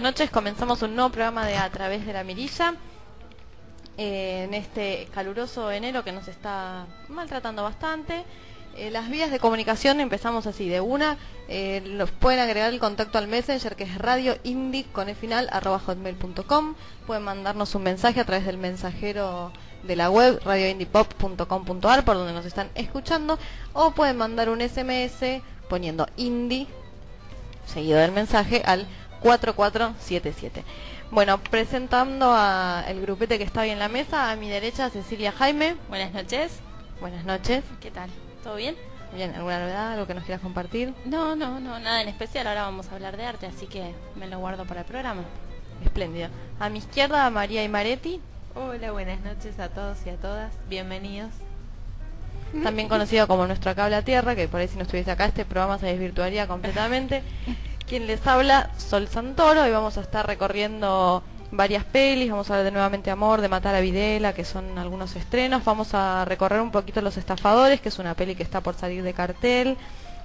buenas noches. Comenzamos un nuevo programa de A través de la mirilla. eh, en este caluroso enero que nos está maltratando bastante. Eh, las vías de comunicación empezamos así, de una, eh, los pueden agregar el contacto al Messenger que es radio indie con el final arroba hotmail.com. Pueden mandarnos un mensaje a través del mensajero de la web radioindiepop.com.ar por donde nos están escuchando o pueden mandar un SMS poniendo indie seguido del mensaje al 4477. Bueno, presentando a el grupete que está hoy en la mesa, a mi derecha Cecilia Jaime. Buenas noches. Buenas noches. ¿Qué tal? ¿Todo bien? Bien, ¿alguna novedad? ¿Algo que nos quieras compartir? No, no, no, nada en especial. Ahora vamos a hablar de arte, así que me lo guardo para el programa. Espléndido. A mi izquierda, María Imaretti, Hola, buenas noches a todos y a todas. Bienvenidos. también conocido como nuestro cable a tierra, que por ahí si no estuviese acá este programa se desvirtuaría completamente. Quien les habla, Sol Santoro, y vamos a estar recorriendo varias pelis, vamos a hablar de Nuevamente Amor, de Matar a Videla, que son algunos estrenos, vamos a recorrer un poquito Los Estafadores, que es una peli que está por salir de cartel,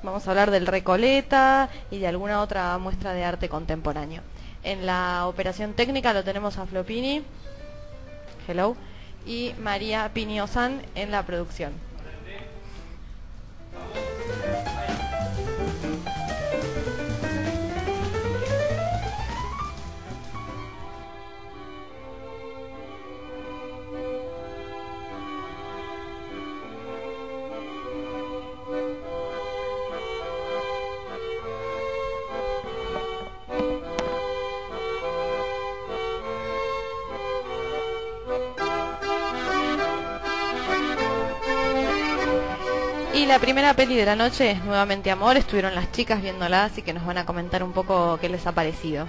vamos a hablar del Recoleta y de alguna otra muestra de arte contemporáneo. En la operación técnica lo tenemos a Flopini, hello, y María Piniosan en la producción. La primera peli de la noche es Nuevamente Amor, estuvieron las chicas viéndola, así que nos van a comentar un poco qué les ha parecido.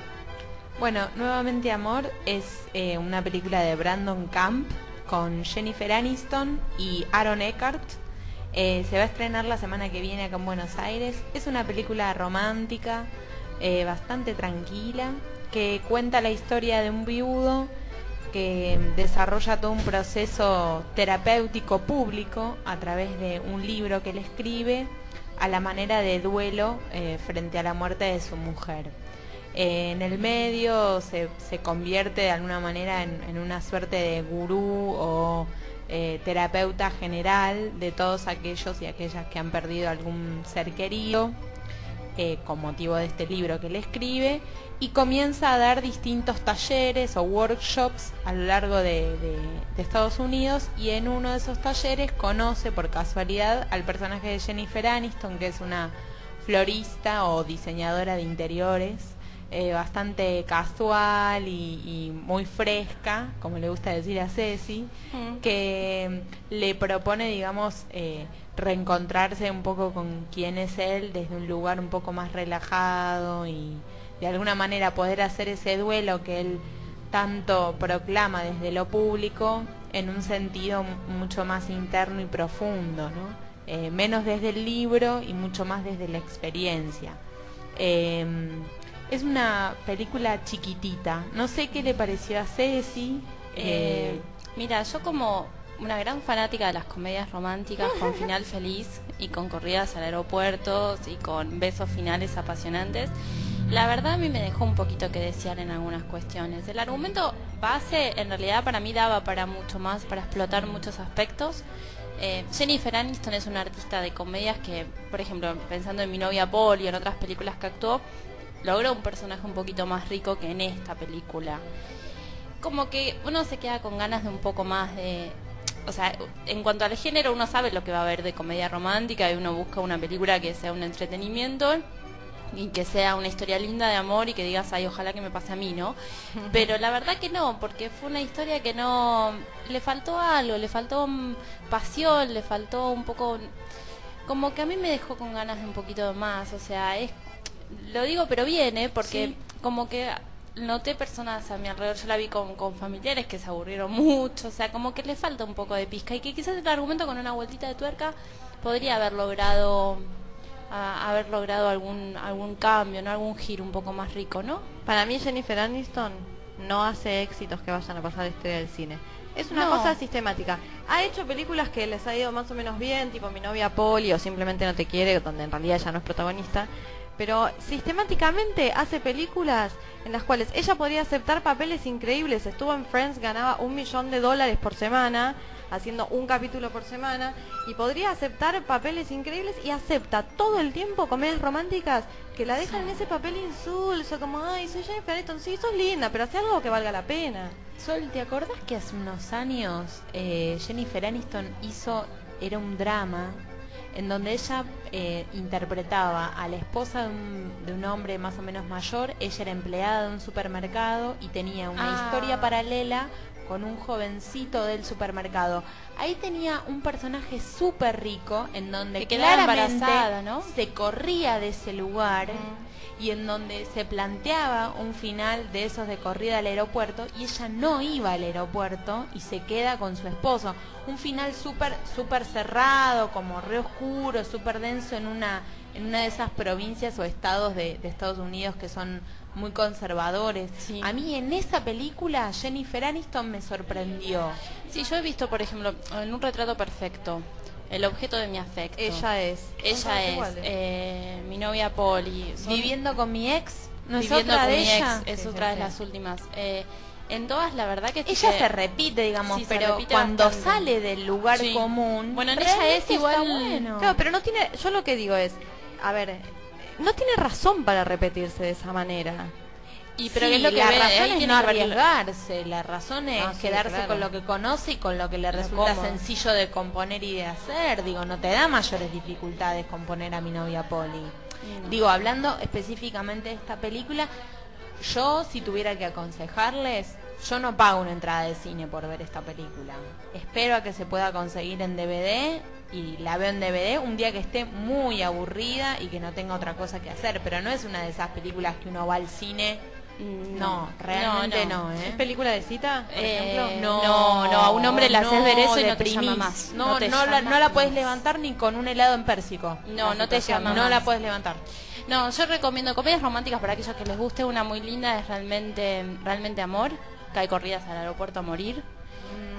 Bueno, nuevamente Amor es eh, una película de Brandon Camp con Jennifer Aniston y Aaron Eckhart. Eh, se va a estrenar la semana que viene acá en Buenos Aires. Es una película romántica, eh, bastante tranquila, que cuenta la historia de un viudo que desarrolla todo un proceso terapéutico público a través de un libro que él escribe a la manera de duelo eh, frente a la muerte de su mujer. Eh, en el medio se, convierte de alguna manera en, una suerte de gurú o eh, terapeuta general de todos aquellos y aquellas que han perdido algún ser querido con motivo de este libro que él escribe y comienza a dar distintos talleres o workshops a lo largo de, de- de Estados Unidos y en uno de esos talleres conoce por casualidad al personaje de Jennifer Aniston que es una florista o diseñadora de interiores eh, bastante casual y, y muy fresca, como le gusta decir a Ceci, que mm, le propone, digamos, eh, reencontrarse un poco con quién es él desde un lugar un poco más relajado y de alguna manera poder hacer ese duelo que él tanto proclama desde lo público en un sentido mucho más interno y profundo, ¿no? Eh, menos desde el libro y mucho más desde la experiencia. Eh, es una película chiquitita. No sé qué le pareció a Ceci. Eh, Eh, mira, yo como una gran fanática de las comedias románticas con final feliz y con corridas al aeropuerto y con besos finales apasionantes, la verdad a mí me dejó un poquito que desear en algunas cuestiones. El argumento base en realidad para mí daba para mucho más, para explotar muchos aspectos. Eh, Jennifer Aniston es una artista de comedias que, por ejemplo, pensando en mi novia Paul y en otras películas que actuó, logró un personaje un poquito más rico que en esta película como que uno se queda con ganas de un poco más de... O sea, en cuanto al género uno sabe lo que va a haber de comedia romántica y uno busca una película que sea un entretenimiento y que sea una historia linda de amor y que digas, ay, ojalá que me pase a mí, ¿no? Pero la verdad que no, porque fue una historia que no... Le faltó algo, le faltó mm, pasión, le faltó un poco... Como que a mí me dejó con ganas de un poquito más, o sea, es... Lo digo pero bien, ¿eh? Porque Sí. como que noté personas a mi alrededor, yo la vi con, con familiares que se aburrieron mucho, o sea, como que le falta un poco de pizca y que quizás el argumento con una vueltita de tuerca podría haber logrado a- haber logrado algún algún cambio, no algún giro un poco más rico, ¿no? Para mí Jennifer Aniston no hace éxitos que vayan a pasar la historia del cine. Es una No. cosa sistemática. Ha hecho películas que les ha ido más o menos bien, tipo Mi novia Polly o Simplemente no te quiere, donde en realidad ella no es protagonista. pero sistemáticamente hace películas en las cuales ella podría aceptar papeles increíbles. Estuvo en Friends, ganaba un millón de dólares por semana, haciendo un capítulo por semana, y podría aceptar papeles increíbles y acepta todo el tiempo comedias románticas que la dejan en ese papel insulso, como, ay, soy Jennifer Aniston, sí, sos linda, pero hace algo que valga la pena. Sol, ¿te acordás que hace unos años eh, Jennifer Aniston hizo, era un drama, en donde ella eh, interpretaba a la esposa de un, de un hombre más o menos mayor, ella era empleada de un supermercado y tenía una Ah. historia paralela con un jovencito del supermercado. Ahí tenía un personaje súper rico en donde Que quedaba embarazada, ¿no? se corría de ese lugar Mm. y en donde se planteaba un final de esos de corrida al aeropuerto y ella no iba al aeropuerto y se queda con su esposo. Un final súper súper cerrado, como re oscuro, súper denso en una en una de esas provincias o estados de, de Estados Unidos que son muy conservadores. Sí. A mí en esa película Jennifer Aniston me sorprendió. Sí, yo he visto, por ejemplo, en un retrato perfecto, el objeto de mi afecto. Ella es. Ella es eh, mi novia Polly. Son- Viviendo con mi ex, ¿no es viviendo otra con de mi ella? ex, es Sí, otra sí, de las últimas. Eh, en todas, la verdad que Ella que- se repite, digamos, Sí, pero repite cuando bastante. sale del lugar común, Bueno, en ella es igual- está bueno. Claro, pero no tiene. Yo lo que digo es. A ver. No tiene razón para repetirse de esa manera. Y pero Sí, ¿qué es lo que la ve? razón es no arriesgarse, la razón es Ah, sí, quedarse claro. con lo que conoce y con lo que le resulta sencillo de componer y de hacer. Digo, no te da mayores dificultades componer a mi novia Polly. no. Digo, hablando específicamente de esta película, yo si tuviera que aconsejarles, yo no pago una entrada de cine por ver esta película. Espero a que se pueda conseguir en DVD y la veo en DVD un día que esté muy aburrida y que no tenga otra cosa que hacer, pero no es una de esas películas que uno va al cine. Mm, No, realmente no, ¿Es ¿eh? película de cita, por Eh, ejemplo? no, no, a un hombre le haces ver eso y no te llama más. No, No te la, no la puedes levantar ni con un helado en pérsico. No, La no te llama No más. la puedes levantar. No, yo recomiendo comedias románticas para aquellos que les guste. Una muy linda es realmente, realmente amor. Hay corridas al aeropuerto a morir.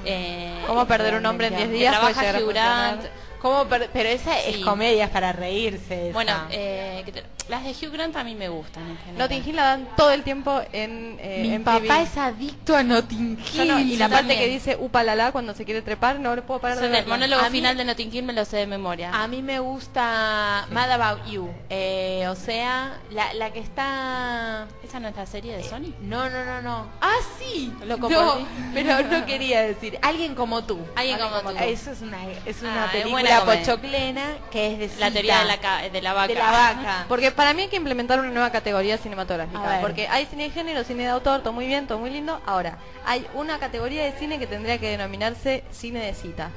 Eh, ¿Cómo perder un hombre en 10 que días? trabaja Hugh? Grant. ¿Cómo per- pero esa es Sí. comedia es para reírse. esa. Bueno, eh, que te- las de Hugh Grant a mí me gustan en general. Notting Hill la dan todo el tiempo en eh, mi en papá es adicto a Notting Yo no- Hill. y la parte también. que dice upalala cuando se quiere trepar, no lo puedo parar Yo de el monólogo A mí- final de Notting Hill me lo sé de memoria. A mí me gusta Mad About You. Eh, o sea, la, la que está... ¿Esa no es la serie de Sony? No, no, no, no. Ah, sí. Lo no, pero no quería decir. Alguien como tú. Alguien como tú. Eso es una, es una Ah, película pochoclena que es de La cita. teoría de la, de la vaca. De la vaca. Porque para mí hay que implementar una nueva categoría cinematográfica. Porque hay cine de género, cine de autor, todo muy bien, todo muy lindo. Ahora, hay una categoría de cine que tendría que denominarse cine de cita.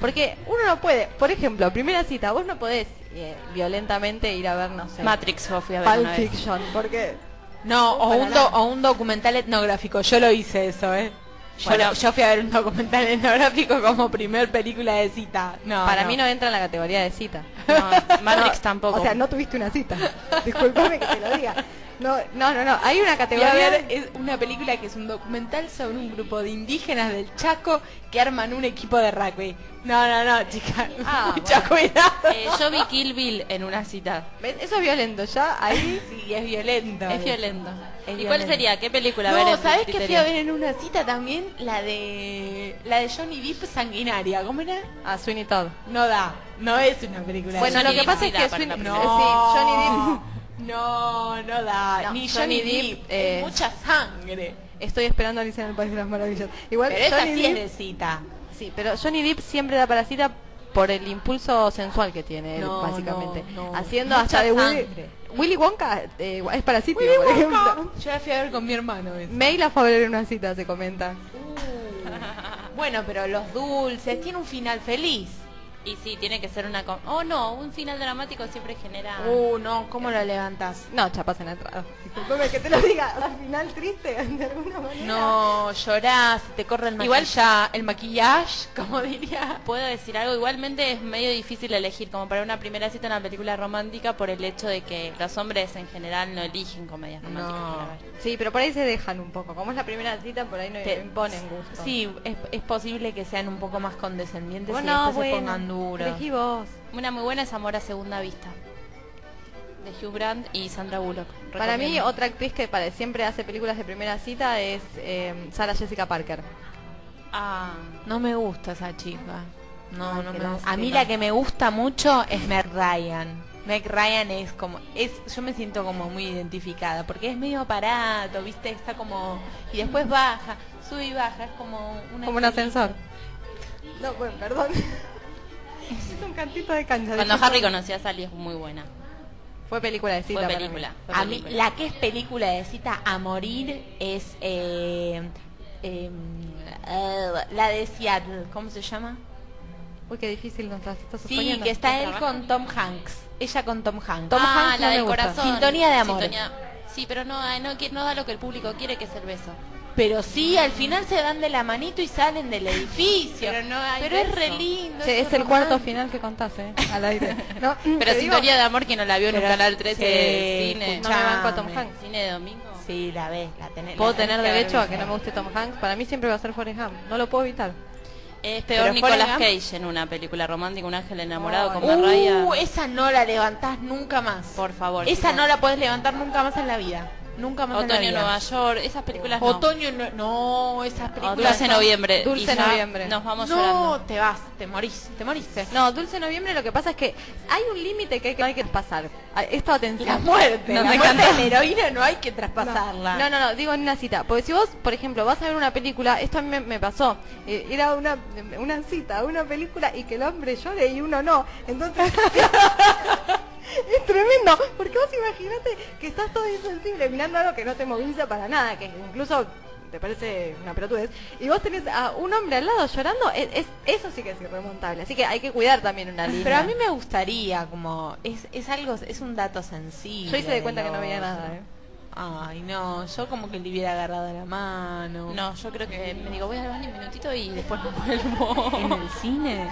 Porque uno no puede, por ejemplo, primera cita, vos no podés eh, violentamente ir a ver, no sé, Matrix yo fui a ver Pulp una vez. Fiction. Porque No, o un, do- o un documental etnográfico. Yo lo hice eso, ¿eh? Yo, Bueno. lo- yo fui a ver un documental etnográfico como primer película de cita. No, para mí no entra en la categoría de cita. No, Matrix No, tampoco. O sea, no tuviste una cita. Disculpame que te lo diga. No, no, no, no. Hay una a categoría. ver es una película que es un documental sobre un grupo de indígenas del Chaco que arman un equipo de rugby. No, no, no, chica. Ah, Mucha cuidado. Eh, yo vi Kill Bill en una cita. ¿Ves? Eso es violento. Ya ahí. Sí, es violento. Es violento. Es ¿Y cuál sería? ¿Qué película? No, ¿sabes qué fui a ver en una cita también? La de la de Johnny Depp sanguinaria. ¿Cómo era? A Sweeney Todd. No da, no es una película. Bueno, de lo que pasa es que Sweeney. película. Sí, Johnny Depp. No, no da. No, Ni Johnny Johnny Depp, eh, mucha sangre. Estoy esperando a Alicia en el País de las Maravillas. Igual, Pero Johnny sí Depp. es de cita. Sí, pero Johnny Depp siempre da para cita por el impulso sensual que tiene él, básicamente. no. Haciendo Mucha hasta de Willy, sangre. Willy Wonka eh, es parasito, Willy por Wonka. ejemplo. Yo la fui a ver con mi hermano. esa. La fue a ver en una cita, se comenta. Uh. Bueno, pero los dulces, tiene un final feliz. Y sí, tiene que ser una... com- Oh, no, un final dramático siempre genera... Uh, no, ¿cómo lo levantas? No, chapas en la entrada. Disculpame que te lo diga. Al final triste, de alguna manera. No, llorás, te corre el Igual- maquillaje, el maquillaje, como diría. Puedo decir algo, igualmente es medio difícil elegir como para una primera cita una película romántica por el hecho de que los hombres en general no eligen comedias románticas No. para ver. Sí, pero por ahí se dejan un poco. Como es la primera cita, por ahí no Te- imponen gusto. Sí, es, es posible que sean un poco más condescendientes Vos y no, después bueno, se pongan elegí vos. Una muy buena es Amor a Segunda Vista. de Hugh Grant y Sandra Bullock. Para mí, otra actriz que para, siempre hace películas de primera cita es eh, Sarah Jessica Parker. Ah, No me gusta esa chica. No, Ay, no me gusta. A mí la que me gusta mucho es Meg Ryan. Meg Ryan es como, es, yo me siento como muy identificada, porque es medio aparato, viste, está como, y después baja, sube y baja, es como una Como un ascensor. No, bueno, perdón. Es un cantito de cancha. cuando. Harry conoció a Sally es muy buena. Fue película de cita Fue para película. mí. fue A mí, película. la que es película de cita a morir es eh, eh, eh, la de Seattle, ¿cómo se llama? Uy, qué difícil nos las estás Sí, que está ¿Quién él trabaja? con Tom Hanks. Ella con Tom Hanks. Tom ah, Hanks la no del corazón. Sintonía de amor. Sintonía- Sí, pero no, ay, no, no da lo que el público quiere, que es el beso. Pero sí, al final se dan de la manito y salen del edificio. Pero no hay Pero es re lindo. Che, es es el cuarto final que contaste, ¿eh? al aire. No, Pero te digo, Sintonía de Amor, que no la vio en un Pero- canal 13 de cine. No me banco a Tom. Hanks. Cine de domingo. Sí, la ves, la tenés. Puedo la tener derecho a que no me guste Tom Hanks. Para mí siempre va a ser Forrest Gump. No lo puedo evitar. Es peor Pero Nicolas Cage en una película romántica, un ángel enamorado Ay. con Mariah. Uh, esa no la levantás nunca más. Por favor. Esa no la podés levantar nunca más en la vida. Nunca más en Otoño la en vida. Nueva York, esas películas no. Otoño no, no, esas películas. Dulce son- noviembre. Dulce y noviembre. Nos vamos No, llorando. te vas, te morís, te moriste. No, Dulce Noviembre lo que pasa es que hay un límite que hay que, hay que pasar. Ah, Esto atención. La muerte, Nos la muerte de la heroína no hay que traspasarla. No, no, no, digo en una cita. Porque si vos, por ejemplo, vas a ver una película, esto a mí me, me pasó. Eh, era una, una cita, una película y que el hombre llore y uno no. Entonces. es tremendo. Porque vos imaginate que estás todo insensible mirando algo que no te moviliza para nada, que incluso te parece una pelotudez, y vos tenés a un hombre al lado llorando, es, es- eso sí que es irremontable. Así que hay que cuidar también una línea. Pero a mí me gustaría, como, es, es algo, es un dato sensible. Yo hice de cuenta que no veía nada, ¿eh? Ay, no, yo como que le hubiera agarrado la mano. No, yo creo que me digo, voy al baño un minutito y después me vuelvo. ¿En el cine?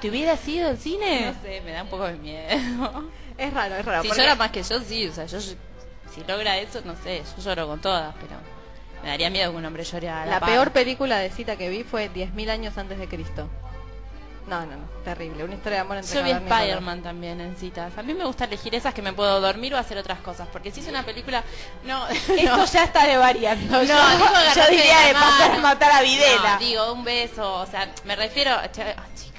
¿Te hubiera sido el cine? No sé, me da un poco de miedo. Es raro, es raro. si porque- llora más que yo, sí. O sea, yo si logra eso, no sé, yo lloro con todas, pero me daría miedo que un hombre llore a la, La par. peor película de cita que vi fue 10.000 años antes de Cristo. No, no, no, terrible. Una historia de amor entre Yo vi. Spider-Man también en citas. A mí me gusta elegir esas que me puedo dormir o hacer otras cosas. Porque si es una película. No, Esto no. ya está de variando. No, yo, digo yo agarrarte diría de pasar mano. matar a Videla. No, digo, un beso. O sea, me refiero. che- por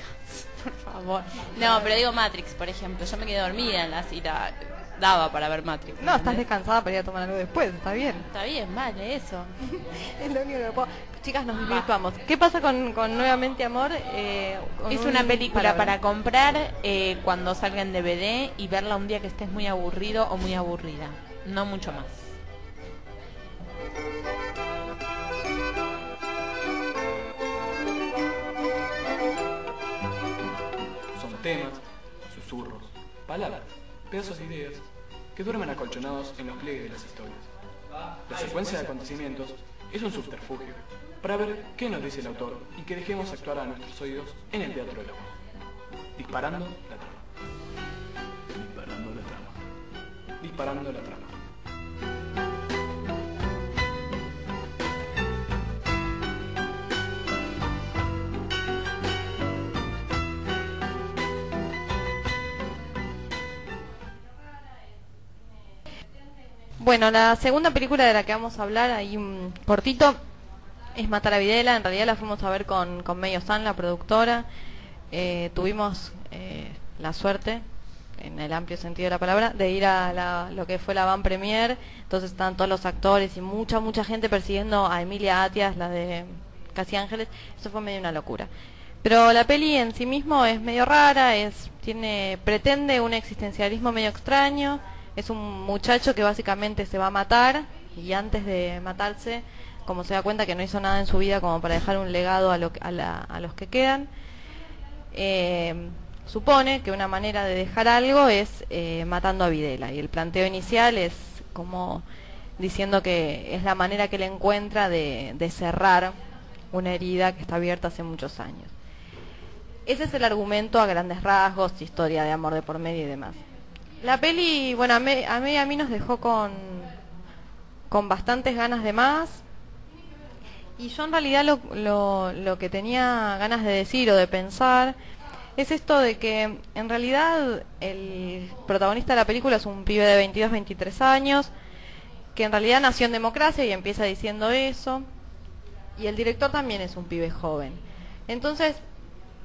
favor. No, pero digo Matrix, por ejemplo. Yo me quedé dormida en la cita. Daba para ver Matrix. No, estás descansada para ir a tomar algo después, está bien. Está bien, vale, eso. Es lo único que puedo. Chicas, nos desvirtuamos. ¿Qué pasa con, con Nuevamente Amor? Eh, con Es un una película palabra. para comprar eh, cuando salga en DVD y verla un día que estés muy aburrido o muy aburrida. No mucho más. Temas, susurros, palabras, pedazos de ideas que duermen acolchonados en los pliegues de las historias. La secuencia de acontecimientos es un subterfugio para ver qué nos dice el autor y que dejemos actuar a nuestros oídos en el teatro de la voz. Disparando la trama. Disparando la trama. Disparando la trama. Bueno, la segunda película de la que vamos a hablar, ahí un cortito, es Matar a Videla. En realidad la fuimos a ver con, con Medio San, la productora. Eh, tuvimos eh, la suerte, en el amplio sentido de la palabra, de ir a la- lo que fue la Van Premier. Entonces estaban todos los actores y mucha, mucha gente persiguiendo a Emilia Atias, la de Casi Ángeles. Eso fue medio una locura. Pero la peli en sí mismo es medio rara, es tiene pretende un existencialismo medio extraño. Es un muchacho que básicamente se va a matar y antes de matarse, como se da cuenta que no hizo nada en su vida como para dejar un legado a, los que quedan, eh, supone que una manera de dejar algo es eh, matando a Videla. Y el planteo inicial es como diciendo que es la manera que él encuentra de, de cerrar una herida que está abierta hace muchos años. Ese es el argumento a grandes rasgos, historia de amor de por medio y demás. La peli, bueno, a mí a mí, a mí nos dejó con, con bastantes ganas de más. Y yo en realidad lo, lo, lo que tenía ganas de decir o de pensar es esto de que en realidad el protagonista de la película es un pibe de 22, 23 años, que en realidad nació en democracia y empieza diciendo eso, y el director también es un pibe joven. Entonces,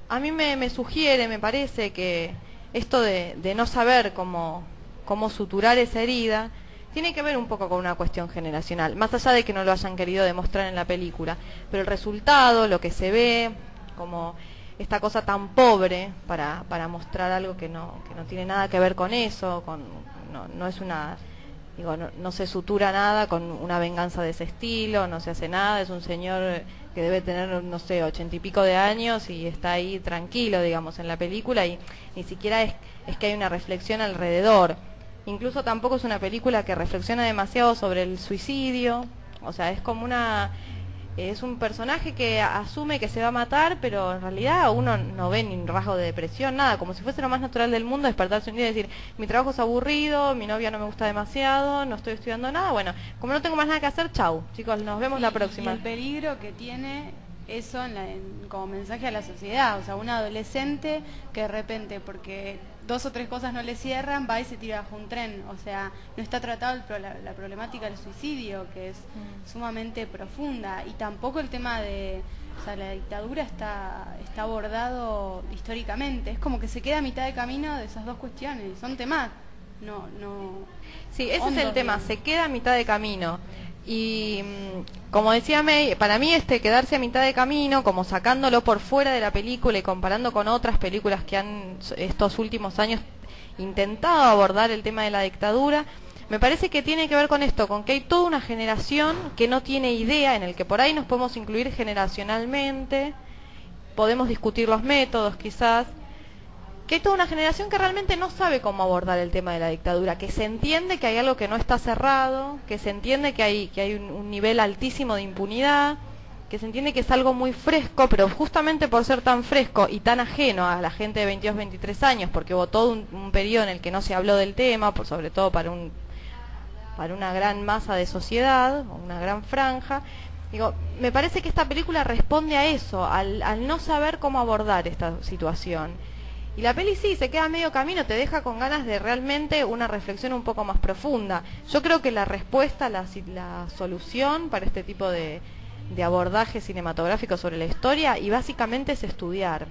a mí me, me sugiere, me parece que esto de, no saber cómo, cómo suturar esa herida, tiene que ver un poco con una cuestión generacional, más allá de que no lo hayan querido demostrar en la película, pero el resultado, lo que se ve, como esta cosa tan pobre para, para mostrar algo que no, que no tiene nada que ver con eso, con, no, no es una, digo, no, no se sutura nada con una venganza de ese estilo, no se hace nada, es un señor que debe tener, no sé, ochenta y pico de años y está ahí tranquilo, digamos, en la película y ni siquiera es, es que hay una reflexión alrededor. Incluso tampoco es una película que reflexiona demasiado sobre el suicidio, o sea, es como una es un personaje que asume que se va a matar, pero en realidad uno no ve ni un rasgo de depresión, nada, como si fuese lo más natural del mundo despertarse un día y decir, mi trabajo es aburrido, mi novia no me gusta demasiado, no estoy estudiando nada, bueno, como no tengo más nada que hacer, chau, chicos, nos vemos Y- la próxima. Y el peligro que tiene eso en la- en- como mensaje a la sociedad, o sea, un adolescente que de repente, porque dos o tres cosas no le cierran, va y se tira bajo un tren, o sea, no está tratado el la, la problemática del suicidio, que es Mm. sumamente profunda, y tampoco el tema de, o sea, la dictadura está, está abordado históricamente, es como que se queda a mitad de camino de esas dos cuestiones, son temas, no, no... Sí, ese es el tema, se queda a mitad de camino. Y mm, como decía May, para mí este quedarse a mitad de camino, como sacándolo por fuera de la película y comparando con otras películas que han estos últimos años intentado abordar el tema de la dictadura, me parece que tiene que ver con esto, con que hay toda una generación que no tiene idea, en el que por ahí nos podemos incluir generacionalmente, podemos discutir los métodos quizás, que hay toda una generación que realmente no sabe cómo abordar el tema de la dictadura, que se entiende que hay algo que no está cerrado, que se entiende que hay, que hay un, nivel altísimo de impunidad, que se entiende que es algo muy fresco, pero justamente por ser tan fresco y tan ajeno a la gente de 22, 23 años, porque hubo todo un, un periodo en el que no se habló del tema, por sobre todo para un para una gran masa de sociedad, una gran franja. Digo, me parece que esta película responde a eso, al no saber cómo abordar esta situación. Y la peli sí, se queda medio camino, te deja con ganas de realmente una reflexión un poco más profunda. Yo creo que la respuesta, la solución para este tipo de, de abordaje cinematográfico sobre la historia, y básicamente es estudiar.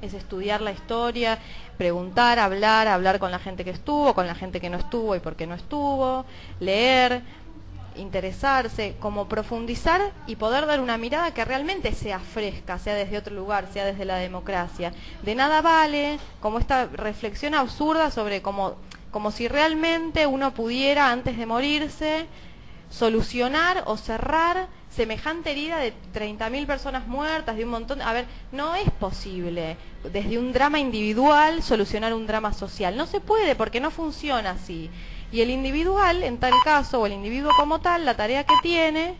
Es estudiar la historia, preguntar, hablar, hablar con la gente que estuvo, con la gente que no estuvo y por qué no estuvo, leer, interesarse, como profundizar y poder dar una mirada que realmente sea fresca, sea desde otro lugar, sea desde la democracia. De nada vale como esta reflexión absurda sobre como, como si realmente uno pudiera, antes de morirse, solucionar o cerrar semejante herida de 30.000 personas muertas, de un montón... A ver, no es posible desde un drama individual solucionar un drama social. No se puede porque no funciona así. Y el individual, en tal caso, o el individuo como tal, la tarea que tiene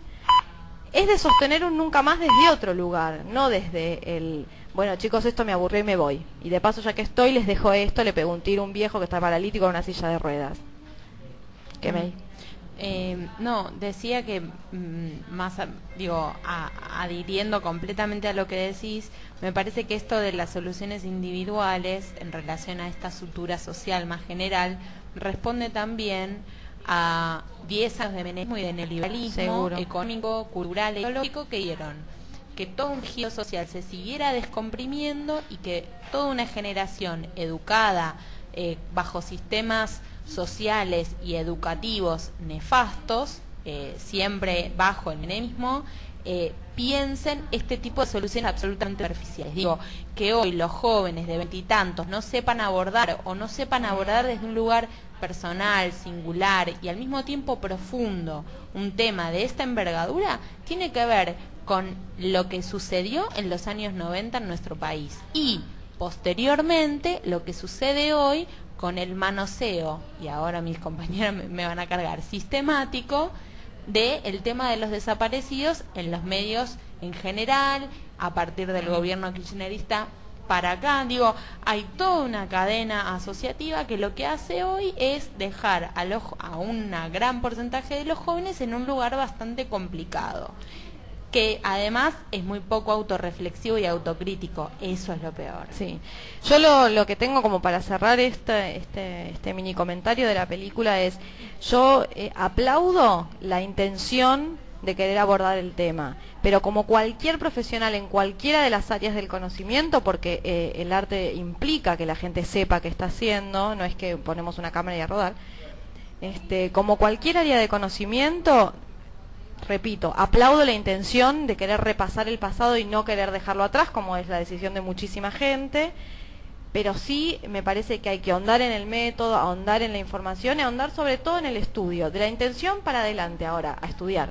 es de sostener un nunca más desde otro lugar, no desde el, bueno chicos, esto me aburrió y me voy. Y de paso, ya que estoy, les dejo esto, le pego un tiro a un viejo que está paralítico en una silla de ruedas. ¿Qué me Eh, no, decía que mm, más, a- digo, a- adhiriendo completamente a lo que decís, me parece que esto de las soluciones individuales en relación a esta sutura social más general responde también a 10 años de menemismo y de neoliberalismo Seguro. económico, cultural e ideológico que dieron que todo un giro social se siguiera descomprimiendo y que toda una generación educada eh, bajo sistemas sociales y educativos nefastos, eh, siempre bajo el menemismo, eh, piensen este tipo de soluciones absolutamente superficiales. Digo, que hoy los jóvenes de veintitantos no sepan abordar o no sepan abordar desde un lugar personal, singular y al mismo tiempo profundo un tema de esta envergadura, tiene que ver con lo que sucedió en los años 90 en nuestro país y posteriormente lo que sucede hoy con el manoseo, y ahora mis compañeros me, van a cargar, sistemático de el tema de los desaparecidos en los medios en general, a partir del gobierno kirchnerista para acá. Digo, hay toda una cadena asociativa que lo que hace hoy es dejar a, los, a un gran porcentaje de los jóvenes en un lugar bastante complicado. Que además es muy poco autorreflexivo y autocrítico. Eso es lo peor. Sí. Yo lo, lo que tengo como para cerrar este, este, este mini comentario de la película es, yo eh, aplaudo la intención de querer abordar el tema, pero como cualquier profesional en cualquiera de las áreas del conocimiento, porque eh, el arte implica que la gente sepa qué está haciendo, no es que ponemos una cámara y a rodar, este, como cualquier área de conocimiento, repito, aplaudo la intención de querer repasar el pasado y no querer dejarlo atrás, como es la decisión de muchísima gente, pero sí me parece que hay que ahondar en el método, ahondar en la información y ahondar sobre todo en el estudio, de la intención para adelante ahora, a estudiar.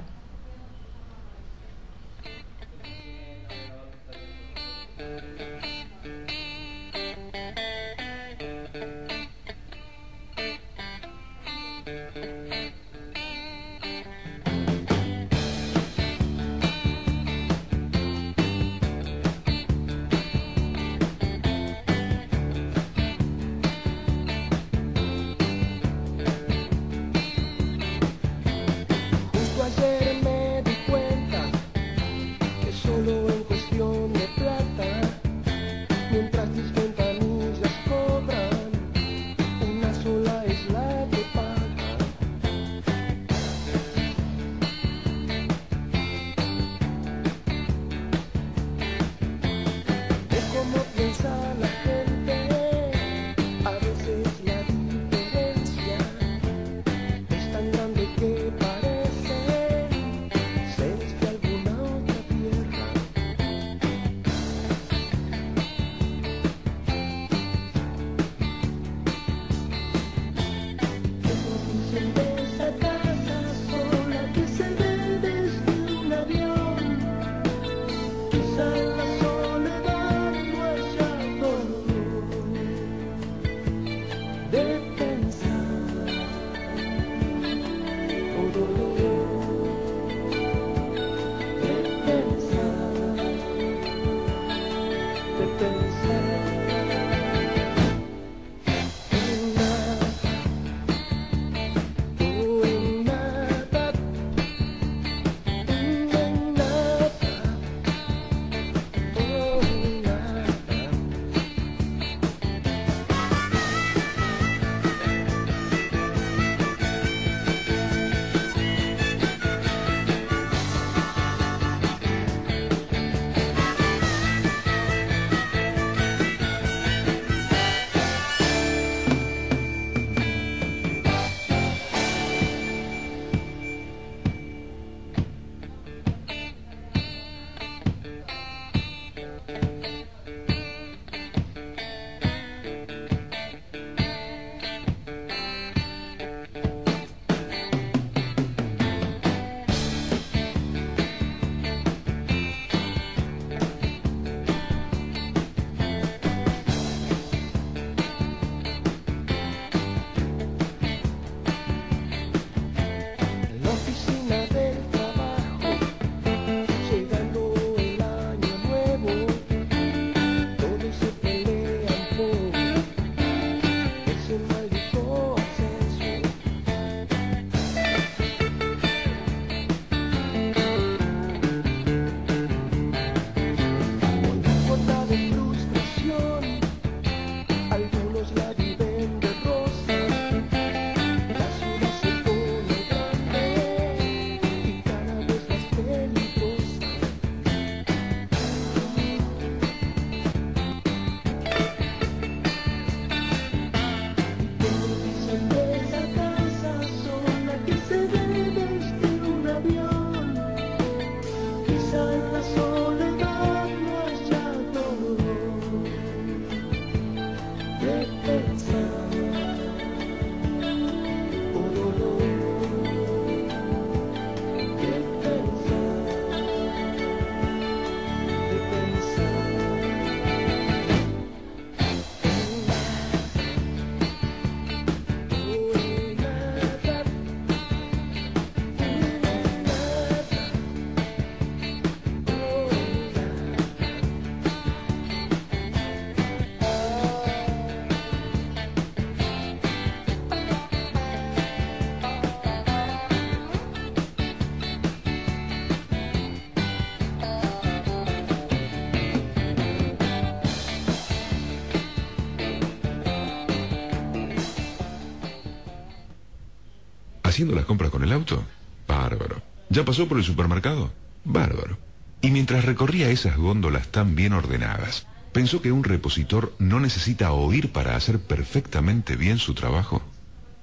Haciendo las compras con el auto? Bárbaro. ¿Ya pasó por el supermercado? Bárbaro. Y mientras recorría esas góndolas tan bien ordenadas, ¿pensó que un repositor no necesita oír para hacer perfectamente bien su trabajo?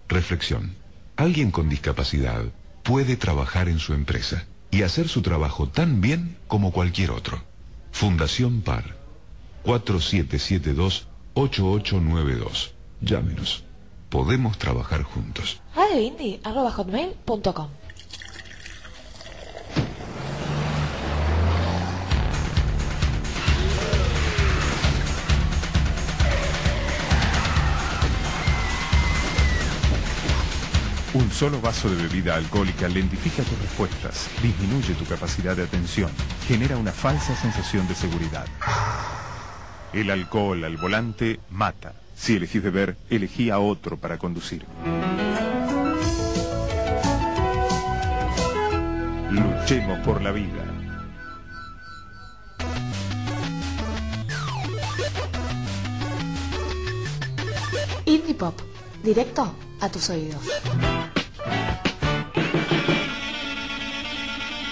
Reflexión. Alguien con discapacidad puede trabajar en su empresa y hacer su trabajo tan bien como cualquier otro. Fundación PAR. 4772-8892. Llámenos. Podemos trabajar juntos. radioindie.com Un solo vaso de bebida alcohólica lentifica tus respuestas, disminuye tu capacidad de atención, genera una falsa sensación de seguridad. El alcohol al volante mata. Si elegís beber, elegí a otro para conducir. Luchemos por la vida. Indie Pop, directo a tus oídos.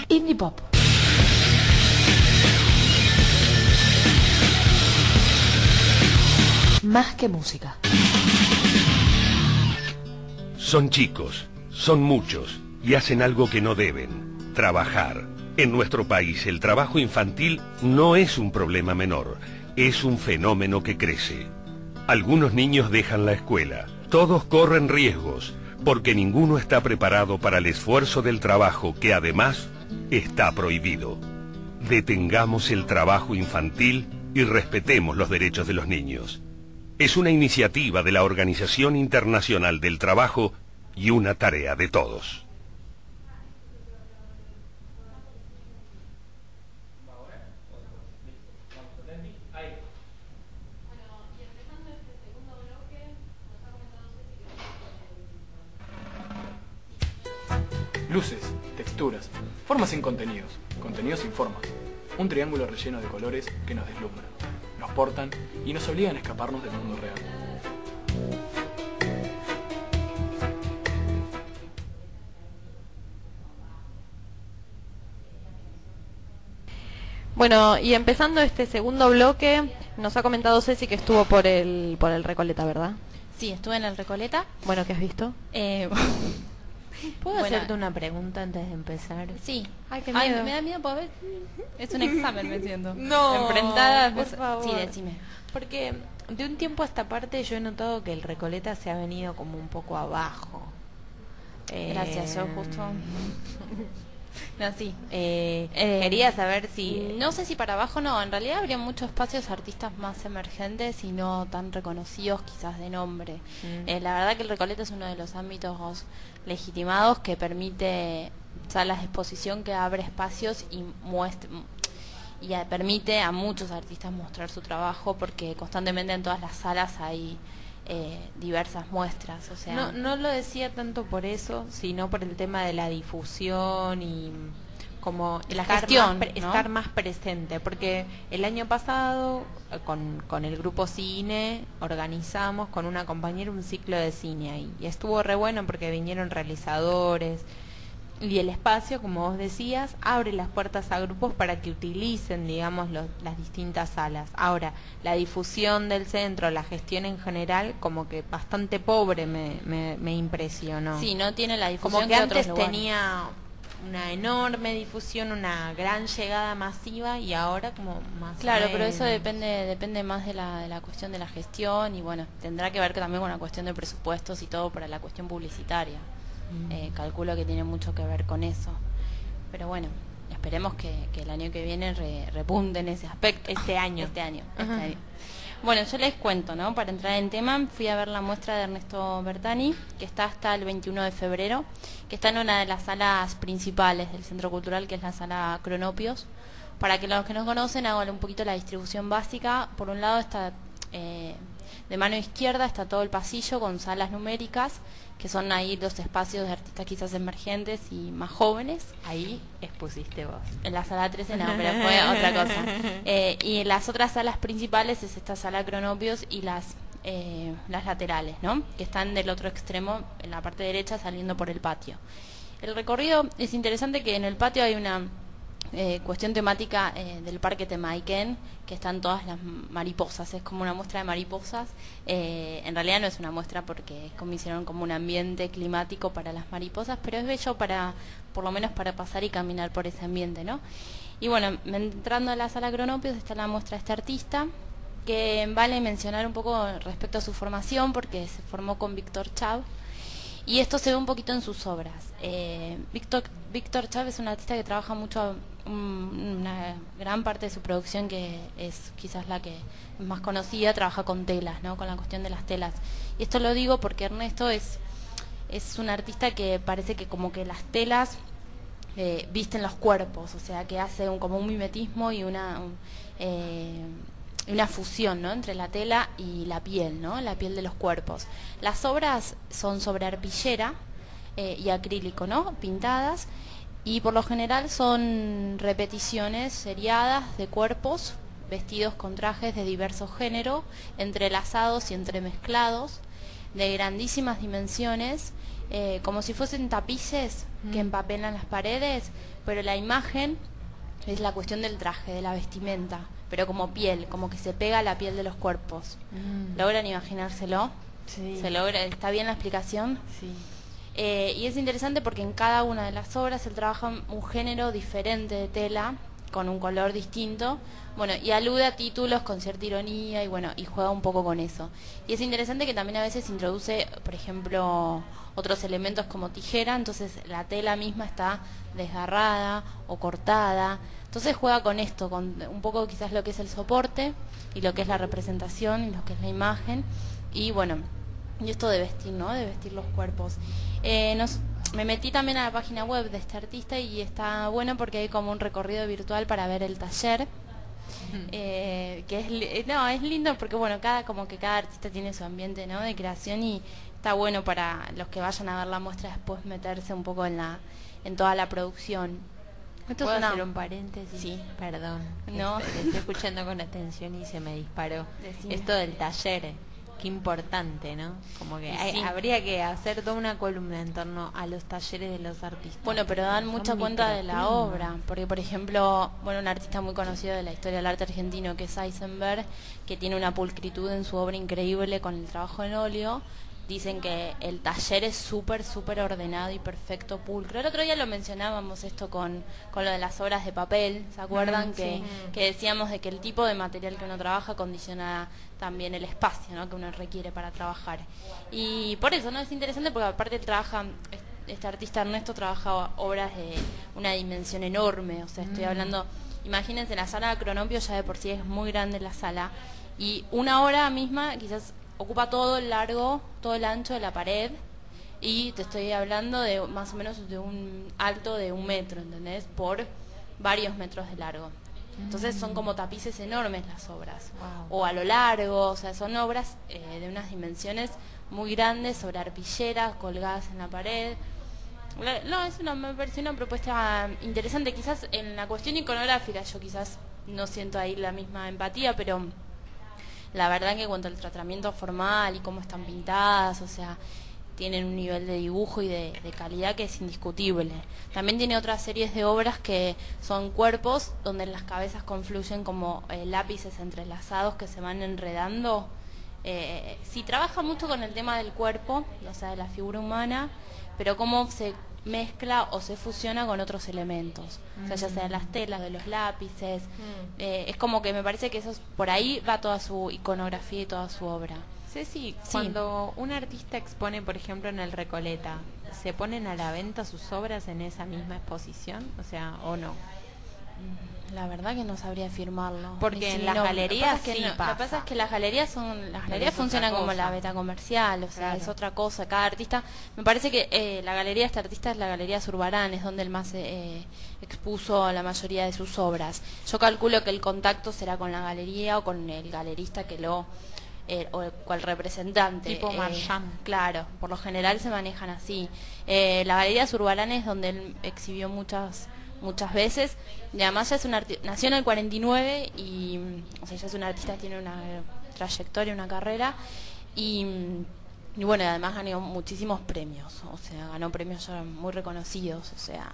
Indie Pop. Más que música. Son chicos, son muchos y hacen algo que no deben, trabajar. En nuestro país el trabajo infantil no es un problema menor, es un fenómeno que crece. Algunos niños dejan la escuela, todos corren riesgos, porque ninguno está preparado para el esfuerzo del trabajo que además está prohibido. Detengamos el trabajo infantil y respetemos los derechos de los niños. Es una iniciativa de la Organización Internacional del Trabajo y una tarea de todos. Luces, texturas, formas sin contenidos, contenidos sin formas. Un triángulo relleno de colores que nos deslumbran, y nos obligan a escaparnos del mundo real. Bueno, y empezando este segundo bloque, nos ha comentado Ceci que estuvo por el, por el Recoleta, ¿verdad? Sí, estuve en el Recoleta. Bueno, ¿qué has visto? Eh, ¿Puedo Bueno. hacerte una pregunta antes de empezar? sí. Ay, qué Ay, miedo. me da miedo porque es un examen, me siento. No, Enfrentada. por favor. Sí, decime. Porque de un tiempo a esta parte yo he notado que el Recoleta se ha venido como un poco abajo. Eh, Gracias, yo justo. No, sí. eh, Eh, quería saber si... No sé si para abajo no, en realidad habría muchos espacios artistas más emergentes y no tan reconocidos quizás de nombre. Mm. Eh, la verdad que el Recoleta es uno de los ámbitos legitimados que permite salas de exposición que abre espacios y muestra y a- permite a muchos artistas mostrar su trabajo porque constantemente en todas las salas hay eh, diversas muestras, o sea, No, no lo decía tanto por eso, sino por el tema de la difusión y como La estar, gestión, más estar más presente. Porque el año pasado, eh, con, con el grupo Cine, organizamos con una compañera un ciclo de cine ahí. Y estuvo re bueno porque vinieron realizadores. Y el espacio, como vos decías, abre las puertas a grupos para que utilicen, digamos, los- las distintas salas. Ahora, la difusión del centro, la gestión en general, como que bastante pobre me, me, me impresionó. sí, no tiene la difusión como que otros antes lugares. tenía una enorme difusión, una gran llegada masiva y ahora como más. Claro, pero eso depende depende más de la, de la cuestión de la gestión y bueno, tendrá que ver que también con la cuestión de presupuestos y todo para la cuestión publicitaria. Eh, calculo que tiene mucho que ver con eso. Pero bueno, esperemos que, que el año que viene re- repunte en ese aspecto. Este año. Este año. este año. Bueno, yo les cuento, ¿no? Para entrar en tema, fui a ver la muestra de Ernesto Bertani, que está hasta el 21 de febrero, que está en una de las salas principales del Centro Cultural, que es la sala Cronopios. Para que los que no conocen hagan un poquito la distribución básica. Por un lado está eh, de mano izquierda está todo el pasillo con salas numéricas, que son ahí los espacios de artistas quizás emergentes y más jóvenes. Ahí expusiste vos. En la sala 13 no, pero fue otra cosa. Eh, y en las otras salas principales es esta sala Cronopios y las eh, las laterales, ¿no? que están del otro extremo, en la parte derecha, saliendo por el patio. El recorrido es interesante que en el patio hay una eh, cuestión temática eh, del parque Temaiken, que están todas las mariposas, es como una muestra de mariposas. Eh, en realidad no es una muestra porque es como hicieron como un ambiente climático para las mariposas, pero es bello para, por lo menos para pasar y caminar por ese ambiente, ¿no? Y bueno, entrando a la sala Cronopios está la muestra de este artista, que vale mencionar un poco respecto a su formación, porque se formó con Víctor Chav, y esto se ve un poquito en sus obras. Eh, Víctor, Víctor Chávez es un artista que trabaja mucho, una gran parte de su producción que es quizás la que más conocida, trabaja con telas, ¿no? con la cuestión de las telas. Y esto lo digo porque Ernesto es, es un artista que parece que como que las telas eh, visten los cuerpos, o sea que hace un, como un mimetismo y una... eh, una fusión ¿no? entre la tela y la piel, ¿no? la piel de los cuerpos. Las obras son sobre arpillera eh, y acrílico, ¿no? pintadas, y por lo general son repeticiones seriadas de cuerpos vestidos con trajes de diversos géneros, entrelazados y entremezclados, de grandísimas dimensiones, eh, como si fuesen tapices que empapelan las paredes, pero la imagen es la cuestión del traje, de la vestimenta pero como piel, como que se pega a la piel de los cuerpos. Mm. ¿Logran imaginárselo? Sí. ¿Se logra? ¿Está bien la explicación? Sí. Eh, y es interesante porque en cada una de las obras él trabaja un género diferente de tela, con un color distinto, bueno, y alude a títulos con cierta ironía y bueno, y juega un poco con eso. Y es interesante que también a veces introduce, por ejemplo, otros elementos como tijera, entonces la tela misma está desgarrada o cortada. Entonces juega con esto, con un poco quizás lo que es el soporte y lo que es la representación y lo que es la imagen. Y bueno, y esto de vestir, ¿no? De vestir los cuerpos. Eh, nos, me metí también a la página web de este artista y está bueno porque hay como un recorrido virtual para ver el taller. Eh, que es eh, no es lindo porque bueno cada como que cada artista tiene su ambiente no de creación y está bueno para los que vayan a ver la muestra después meterse un poco en la en toda la producción esto ¿Puedo es una hacer un paréntesis? Sí. Perdón. No. Este, Estoy escuchando con atención y se me disparó. Decime. Esto del taller, qué importante, ¿no? Como que Y hay- sí. habría que hacer toda una columna en torno a los talleres de los artistas. Bueno, pero dan mucha cuenta de la microclimas. obra, porque por ejemplo, bueno, un artista muy conocido de la historia del arte argentino que es Eisenberg, que tiene una pulcritud en su obra increíble con el trabajo en óleo, dicen que el taller es súper, súper ordenado y perfecto, pulcro. El otro día lo mencionábamos esto con, con lo de las obras de papel, ¿se acuerdan? Mm, que, sí. que decíamos de que el tipo de material que uno trabaja condiciona también el espacio ¿no? que uno requiere para trabajar. Y por eso, ¿no? Es interesante porque aparte él trabaja, este artista Ernesto trabaja obras de una dimensión enorme, o sea, estoy Mm. hablando, imagínense, la sala de Cronompio ya de por sí es muy grande la sala, y una hora misma quizás ocupa todo el largo, todo el ancho de la pared, y te estoy hablando de más o menos de un alto de un metro, ¿entendés? Por varios metros de largo. Entonces son como tapices enormes las obras. Wow. O a lo largo, o sea, son obras eh, de unas dimensiones muy grandes sobre arpilleras colgadas en la pared. No, es una, me pareció una propuesta interesante. Quizás en la cuestión iconográfica yo quizás no siento ahí la misma empatía, pero la verdad que cuanto al tratamiento formal y cómo están pintadas, o sea, tienen un nivel de dibujo y de, de calidad que es indiscutible. También tiene otras series de obras que son cuerpos donde las cabezas confluyen como eh, lápices entrelazados que se van enredando. Eh, sí, trabaja mucho con el tema del cuerpo, o sea, de la figura humana, pero cómo se mezcla o se fusiona con otros elementos, o sea, ya sea las telas, de los lápices, eh, es como que me parece que eso es- por ahí va toda su iconografía y toda su obra. Ceci, Sí. cuando un artista expone, por ejemplo, en el Recoleta, ¿se ponen a la venta sus obras en esa misma exposición? O sea, ¿o no? La verdad que no sabría afirmarlo. Porque en las no, galerías lo que pasa es que Lo que pasa es que las galerías son las galerías funcionan como la beta comercial, o sea, Claro. es otra cosa. Cada artista, me parece que eh, la galería de este artista es la galería Zurbarán, es donde él más eh, expuso la mayoría de sus obras. Yo calculo que el contacto será con la galería o con el galerista que lo eh, o el, cual representante. Tipo eh. Claro, por lo general se manejan así. Eh, la Galería Zurbarán es donde él exhibió muchas muchas veces. Y además ya es un arti- nació en el 49 y mm, o sea, ya es un artista, tiene una trayectoria, una carrera. Y, y bueno, además ganó muchísimos premios, o sea, ganó premios ya muy reconocidos, o sea,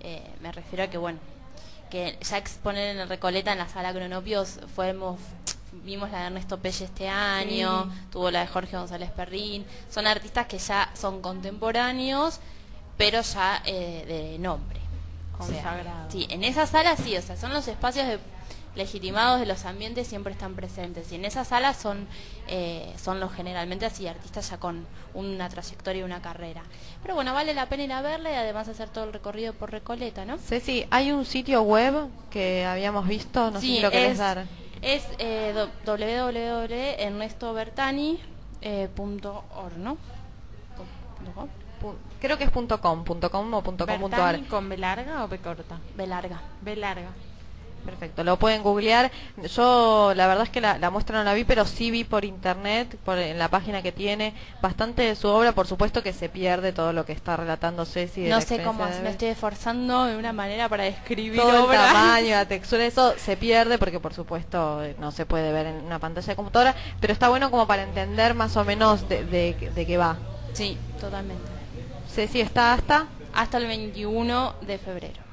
eh, me refiero a que, bueno, que ya exponer en Recoleta en la sala Cronopios fuimos vimos la de Ernesto Pelle este año, tuvo la de Jorge González Perrín, son artistas que ya son contemporáneos, pero ya eh, de nombre. O sea, Consagrados. sí, en esa sala sí, o sea, son los espacios de- legitimados de los ambientes siempre están presentes y en esa sala son eh, son los generalmente así artistas ya con una trayectoria y una carrera pero bueno vale la pena ir a verla y además hacer todo el recorrido por Recoleta no Ceci, hay un sitio web que habíamos visto, no sé si lo querés es, dar. es eh, www.ernestobertani.org, ¿no? Creo que es punto .com, punto .com o punto .com punto ar. ¿Bertani con B larga o B corta? B larga. B larga. Perfecto, lo pueden googlear. Yo la verdad es que la, la muestra no la vi, pero sí vi por internet, por, en la página que tiene, bastante de su obra. Por supuesto que se pierde todo lo que está relatando Ceci. de No sé cómo de me estoy esforzando de una manera para describir todo el obras. tamaño, la textura, eso se pierde porque por supuesto no se puede ver en una pantalla de computadora, pero está bueno como para entender más o menos de, de, de qué va. Sí, totalmente. Ceci está hasta... Hasta el 21 de febrero.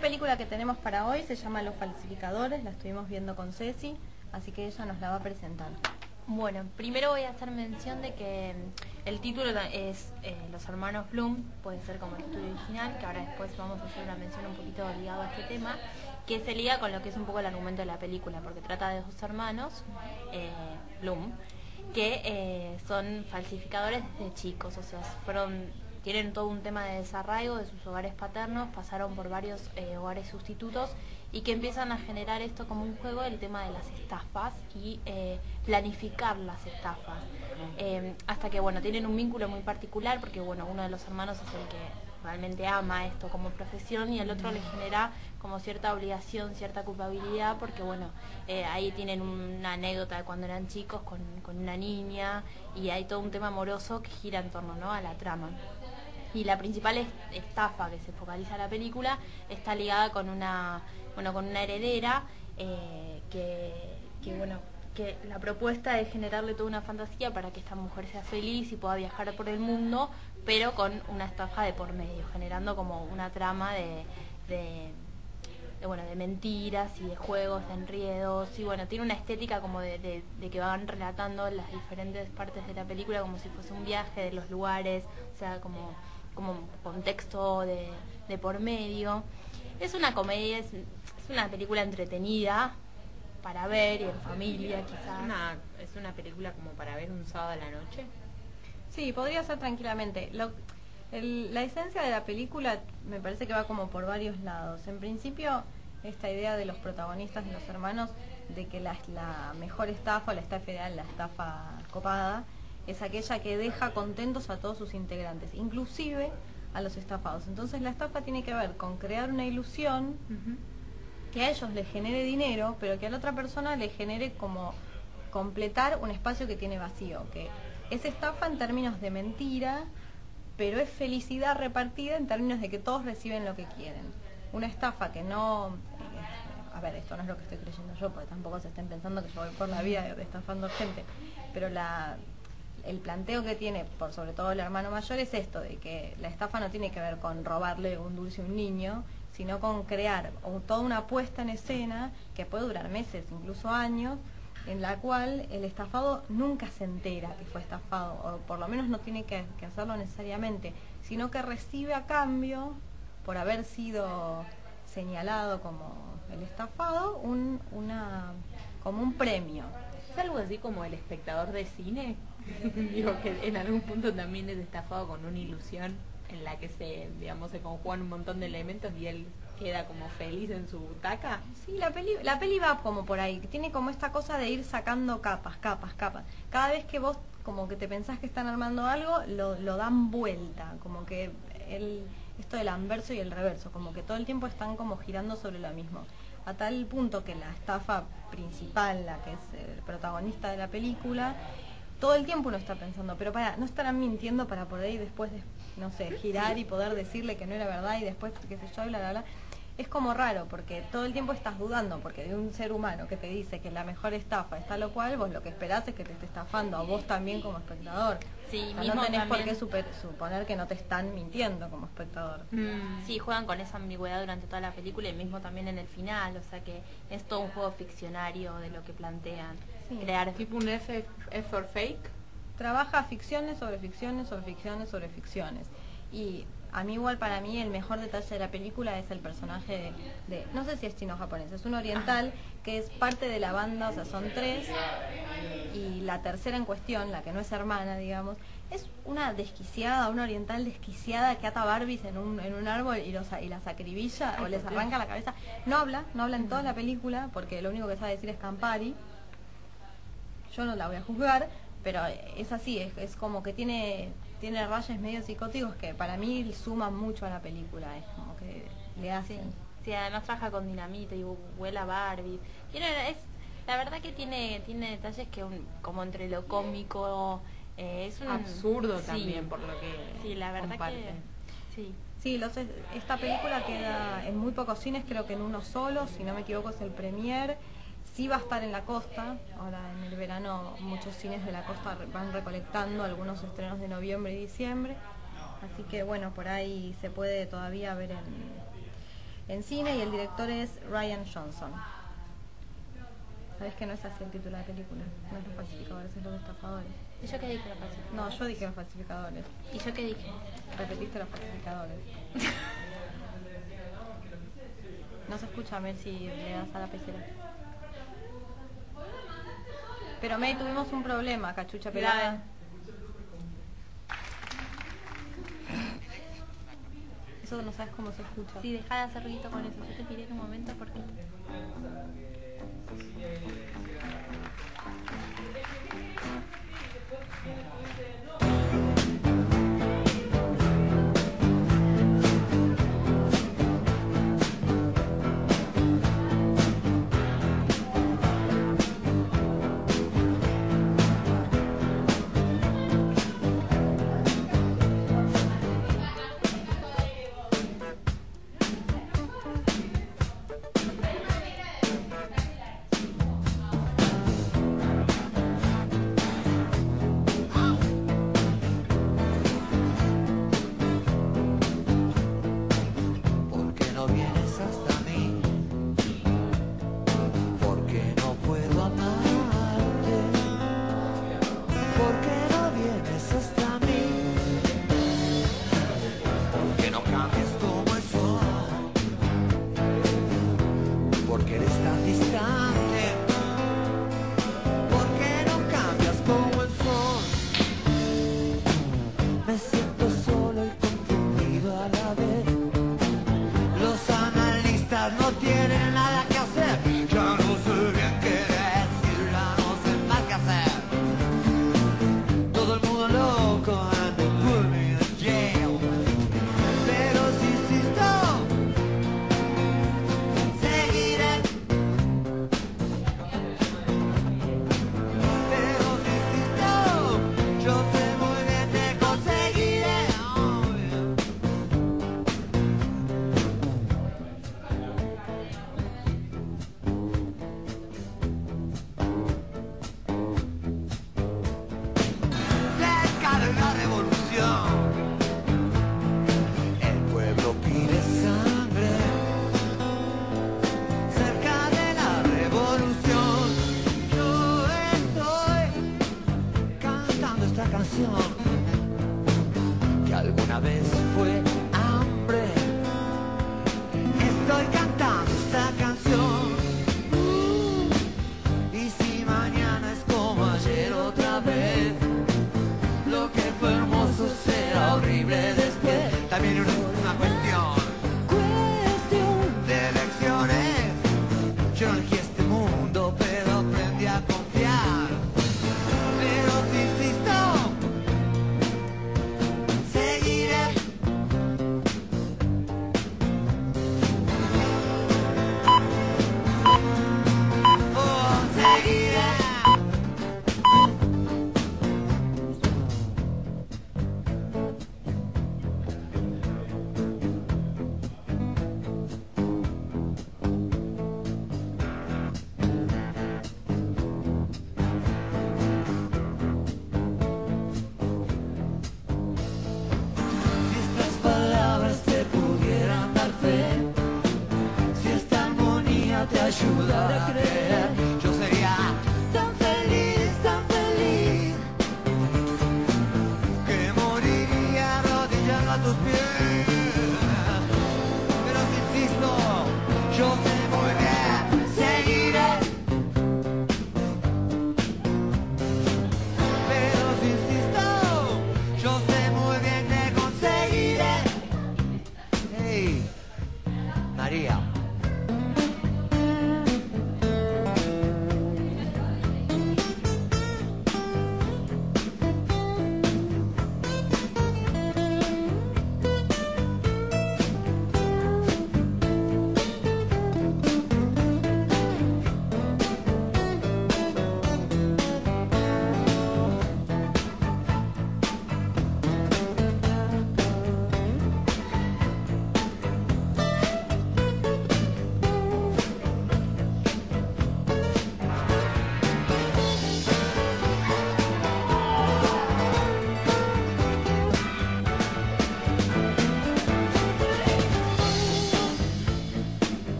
Película que tenemos para hoy se llama Los Falsificadores, la estuvimos viendo con Ceci, así que ella nos la va a presentar. Bueno, primero voy a hacer mención de que mm, el título es eh, Los Hermanos Bloom, puede ser como el título original, que ahora después vamos a hacer una mención un poquito ligado a este tema, que se liga con lo que es un poco el argumento de la película, porque trata de dos hermanos, eh, Bloom, que eh, son falsificadores desde chicos, o sea, fueron tienen todo un tema de desarraigo de sus hogares paternos, pasaron por varios eh, hogares sustitutos y que empiezan a generar esto como un juego el tema de las estafas y eh, planificar las estafas. Eh, hasta que bueno, tienen un vínculo muy particular porque bueno, uno de los hermanos es el que realmente ama esto como profesión y el otro le genera como cierta obligación, cierta culpabilidad, porque bueno, ahí tienen una anécdota de cuando eran chicos con, con una niña y hay todo un tema amoroso que gira en torno ¿no? a la trama. Y la principal es- estafa que se focaliza la película está ligada con una, bueno, con una heredera eh, que, que, bueno, que la propuesta es generarle toda una fantasía para que esta mujer sea feliz y pueda viajar por el mundo, pero con una estafa de por medio, generando como una trama de, de, de, bueno, de mentiras y de juegos, de enriedos, y bueno, tiene una estética como de, de- de que van relatando las diferentes partes de la película como si fuese un viaje de los lugares, o sea, como, como un contexto de, de por medio. Es una comedia, es, es una película entretenida para ver y en familia quizás. Una, es una película como para ver un sábado a la noche. Sí, podría ser tranquilamente. Lo- el- la esencia de la película me parece que va como por varios lados. En principio, esta idea de los protagonistas, de los hermanos, de que la, la mejor estafa, la estafa ideal, la estafa copada, es aquella que deja contentos a todos sus integrantes, inclusive a los estafados. Entonces la estafa tiene que ver con crear una ilusión que a ellos les genere dinero, pero que a la otra persona le genere como completar un espacio que tiene vacío, que es estafa en términos de mentira, pero es felicidad repartida en términos de que todos reciben lo que quieren. Una estafa que no... eh, A ver, esto no es lo que estoy creyendo yo, porque tampoco se estén pensando que yo voy por la vida estafando gente, pero la, el planteo que tiene, por sobre todo el hermano mayor, es esto, de que la estafa no tiene que ver con robarle un dulce a un niño, sino con crear toda una puesta en escena que puede durar meses, incluso años, en la cual el estafado nunca se entera que fue estafado, o por lo menos no tiene que, que hacerlo necesariamente, sino que recibe a cambio, por haber sido señalado como el estafado, un, una, como un premio. Es algo así como el espectador de cine. Digo que en algún punto también es estafado con una ilusión en la que se, digamos, se conjugan un montón de elementos y él queda como feliz en su butaca. Sí, la peli, la peli va como por ahí, tiene como esta cosa de ir sacando capas, capas, capas. Cada vez que vos como que te pensás que están armando algo, lo, lo dan vuelta, como que el, esto del anverso y el reverso, como que todo el tiempo están como girando sobre lo mismo. A tal punto que la estafa principal, la que es el protagonista de la película, todo el tiempo uno está pensando, pero para, no estarán mintiendo para poder ir después, de, no sé, girar y poder decirle que no era verdad y después, qué sé yo, y bla, bla, bla. Es como raro, porque todo el tiempo estás dudando, porque de un ser humano que te dice que la mejor estafa está lo cual, vos lo que esperás es que te esté estafando, a vos también como espectador. Sí, O sea, mismo no tenés por qué super- suponer que no te están mintiendo como espectador. Sí, juegan con esa ambigüedad durante toda la película y mismo también en el final, o sea que es todo un juego ficcionario de lo que plantean. Crear Tipo un F, F for fake. trabaja ficciones sobre ficciones sobre ficciones sobre ficciones. Y a mí igual para mí el mejor detalle de la película es el personaje de, de- no sé si es chino o japonés, es un oriental que es parte de la banda, o sea, son tres, y la tercera en cuestión, la que no es hermana, digamos, es una desquiciada, una oriental desquiciada que ata Barbies en un, en un árbol y, los, y las acribilla o les arranca la cabeza. No habla, no habla en toda la película, porque lo único que sabe decir es Campari yo no la voy a juzgar, pero es así, es, es como que tiene tiene rayos medio psicóticos que para mí suman mucho a la película, es como que le hacen. Sí, además trabaja con dinamita y vuela Barbie. Tiene, es, la verdad que tiene, tiene detalles que un- como entre lo cómico, eh, es un Absurdo sí. también, por lo que Sí, la verdad comparte. que sí. Sí, los, esta película queda en muy pocos cines, creo que en uno solo, si no me equivoco es el premier. Sí va a estar en la costa, ahora en el verano muchos cines de la costa van recolectando algunos estrenos de noviembre y diciembre, así que bueno, por ahí se puede todavía ver en, en cine y el director es Ryan Johnson. Sabes que no es así el título de la película, no es los falsificadores, es los estafadores. ¿Y yo qué dije los falsificadores? No, yo dije los falsificadores. ¿Y yo qué dije? Repetiste los falsificadores. no se escucha, Mel, si le das a la pecera. Pero May, tuvimos un problema, cachucha pelada. Eso no sabes cómo se escucha. Sí, deja de hacer ruido con eso. Yo te miré en un momento porque...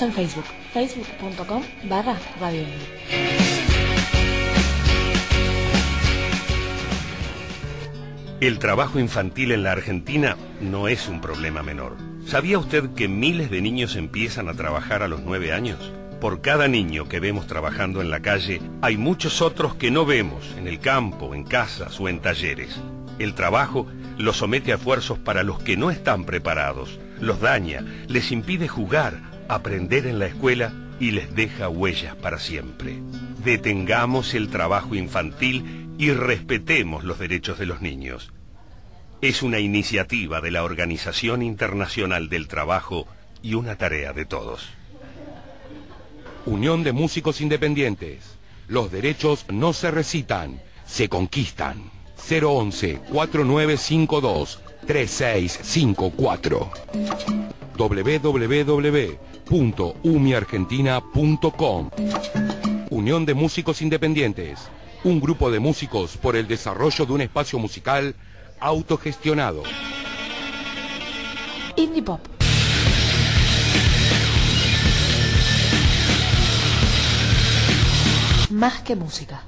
En Facebook, facebook.com. El trabajo infantil en la Argentina no es un problema menor. ¿Sabía usted que miles de niños empiezan a trabajar a los nueve años? Por cada niño que vemos trabajando en la calle, hay muchos otros que no vemos en el campo, en casas o en talleres. El trabajo los somete a esfuerzos para los que no están preparados, los daña, les impide jugar, aprender en la escuela y les deja huellas para siempre. Detengamos el trabajo infantil y respetemos los derechos de los niños. Es una iniciativa de la Organización Internacional del Trabajo y una tarea de todos. Unión de Músicos Independientes. Los derechos no se recitan, se conquistan. 011-4952-3654. www.umiargentina.com Unión de Músicos Independientes. Un grupo de músicos por el desarrollo de un espacio musical autogestionado. Indie Pop. Más que música.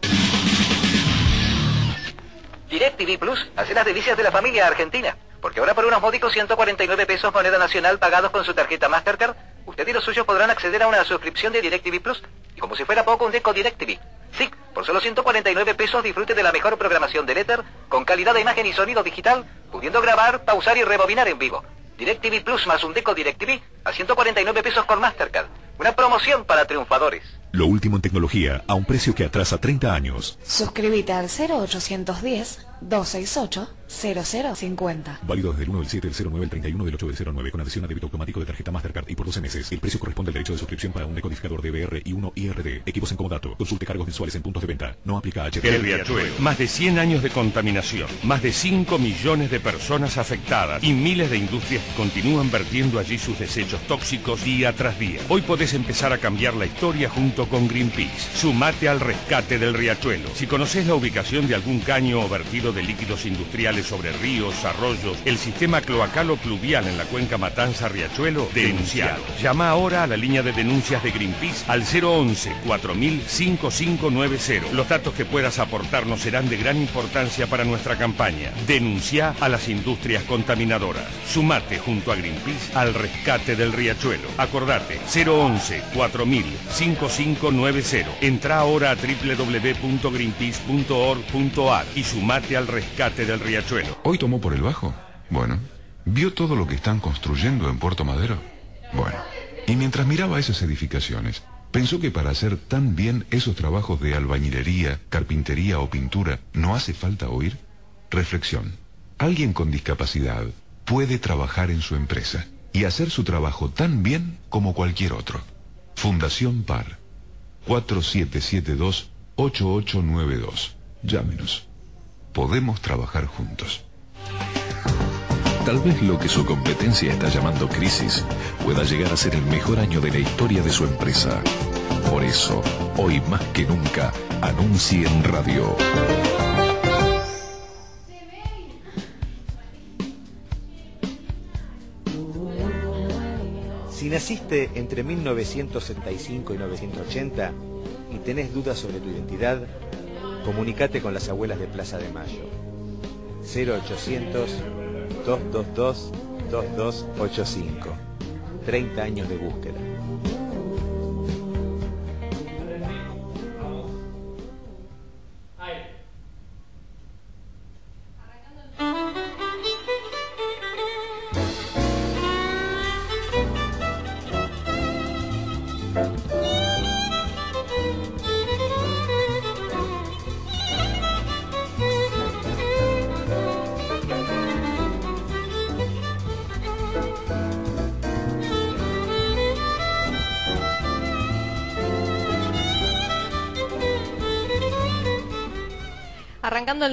DirecTV Plus hace las delicias de la familia argentina. Porque ahora por unos módicos 149 pesos moneda nacional pagados con su tarjeta Mastercard, usted y los suyos podrán acceder a una suscripción de DirecTV Plus. Y como si fuera poco, un deco DirecTV. Sí, por solo 149 pesos disfrute de la mejor programación del éter, con calidad de imagen y sonido digital, pudiendo grabar, pausar y rebobinar en vivo. DirecTV Plus más un deco DirecTV a 149 pesos con Mastercard. Una promoción para triunfadores. Lo último en tecnología a un precio que atrasa 30 años. Suscríbete al 0810 268 0050. Válido desde el 1 del 7 del 09 al 31 del 8 del 09 con adhesión a débito automático de tarjeta Mastercard y por 12 meses. El precio corresponde al derecho de suscripción para un decodificador DVR y 1 IRD. Equipos en comodato. Consulte cargos mensuales en puntos de venta. No aplica a HT. El Riachuelo. Más de 100 años de contaminación, más de 5 millones de personas afectadas y miles de industrias que continúan vertiendo allí sus desechos tóxicos día tras día. Hoy podés empezar a cambiar la historia junto con Greenpeace. Sumate al rescate del Riachuelo. Si conoces la ubicación de algún caño o vertido de líquidos industriales sobre ríos, arroyos, el sistema cloacal o pluvial en la cuenca Matanza-Riachuelo, denuncialo. Llama ahora a la línea de denuncias de Greenpeace al 011 4000 5590. Los datos que puedas aportarnos serán de gran importancia para nuestra campaña. Denuncia a las industrias contaminadoras. Sumate junto a Greenpeace al rescate del Riachuelo. Acordate, 011 4000 5590. Entra ahora a www.greenpeace.org.ar y sumate al rescate del Riachuelo. ¿Hoy tomó por el bajo? Bueno. ¿Vio todo lo que están construyendo en Puerto Madero? Bueno. Y mientras miraba esas edificaciones, pensó que para hacer tan bien esos trabajos de albañilería, carpintería o pintura, ¿no hace falta oír? Reflexión. Alguien con discapacidad puede trabajar en su empresa y hacer su trabajo tan bien como cualquier otro. Fundación PAR. 4772-8892. Llámenos. Podemos trabajar juntos. Tal vez lo que su competencia está llamando crisis pueda llegar a ser el mejor año de la historia de su empresa. Por eso, hoy más que nunca, anuncie en radio. Si naciste entre 1975 y 1980 y tenés dudas sobre tu identidad, comunicate con las abuelas de Plaza de Mayo. 0800 222 2285. 30 años de búsqueda.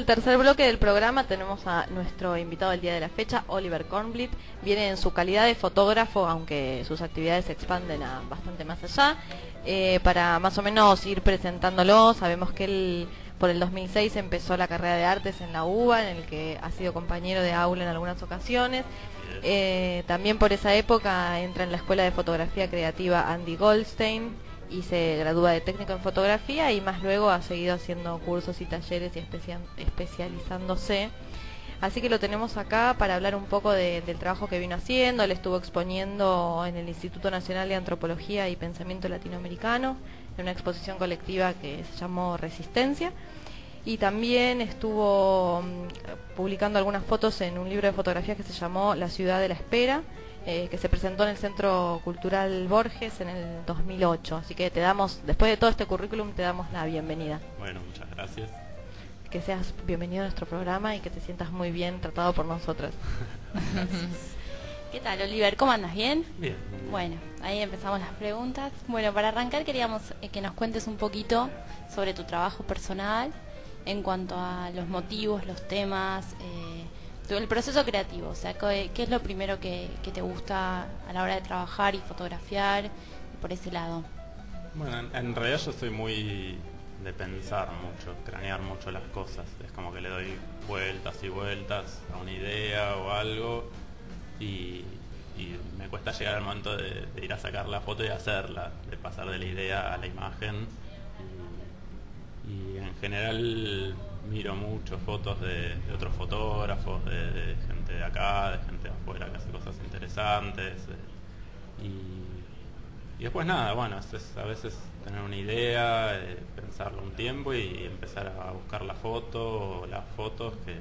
El tercer bloque del programa tenemos a nuestro invitado del día de la fecha, Oliver Kornblit. Viene en su calidad de fotógrafo, aunque sus actividades se expanden a bastante más allá. Eh, para más o menos ir presentándolo, sabemos que él por el 2006 empezó la carrera de artes en la UBA, en el que ha sido compañero de aula en algunas ocasiones. Eh, también por esa época entra en la Escuela de Fotografía Creativa Andy Goldstein y se gradúa de técnico en fotografía y más luego ha seguido haciendo cursos y talleres y especia- especializándose. Así que lo tenemos acá para hablar un poco de- del trabajo que vino haciendo. Él estuvo exponiendo en el Instituto Nacional de Antropología y Pensamiento Latinoamericano en una exposición colectiva que se llamó Resistencia. Y también estuvo mm, publicando algunas fotos en un libro de fotografías que se llamó La ciudad de la espera, eh, que se presentó en el Centro Cultural Borges en el 2008. Así que te damos, después de todo este currículum, te damos la bienvenida. Bueno, muchas gracias. Que seas bienvenido a nuestro programa y que te sientas muy bien tratado por nosotras. ¿Qué tal, Oliver? ¿Cómo andas? ¿Bien? Bien. Bueno, ahí empezamos las preguntas. Bueno, para arrancar queríamos eh, que nos cuentes un poquito sobre tu trabajo personal en cuanto a los motivos, los temas, eh, el proceso creativo. O sea, ¿qué, es lo primero que, te gusta a la hora de trabajar y fotografiar por ese lado? Bueno, en, realidad yo soy muy de pensar mucho, cranear mucho las cosas. Es como que le doy vueltas y vueltas a una idea o algo y, me cuesta llegar al momento de, ir a sacar la foto y hacerla, de pasar de la idea a la imagen. Y en general miro mucho fotos de, de otros fotógrafos, de, gente de acá, de gente de afuera que hace cosas interesantes. eh, y, y después nada, bueno, a veces tener una idea, eh, pensarlo un tiempo y empezar a buscar la foto o las fotos que,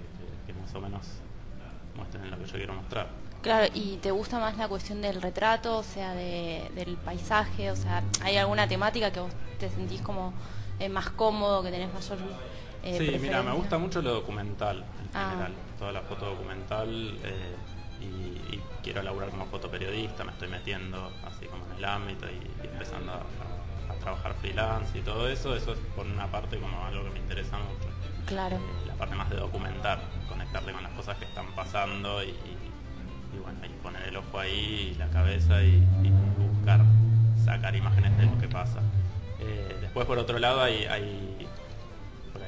más o menos muestren lo que yo quiero mostrar. Claro, ¿y te gusta más la cuestión del retrato, o sea, de- del paisaje? O sea, ¿hay alguna temática que vos te sentís como eh, más cómodo, que tenés mayor eh, sí, mira, me gusta mucho lo documental en Ah. general, toda la foto documental eh, y, y quiero laburar como fotoperiodista, me estoy metiendo así como en el ámbito y, y empezando a, trabajar freelance y todo eso, eso es por una parte como algo que me interesa mucho. Claro. Eh, la parte más de documentar, conectarte con las cosas que están pasando y, bueno, y poner el ojo ahí, y la cabeza y, buscar sacar imágenes de lo que pasa. Después por otro lado hay,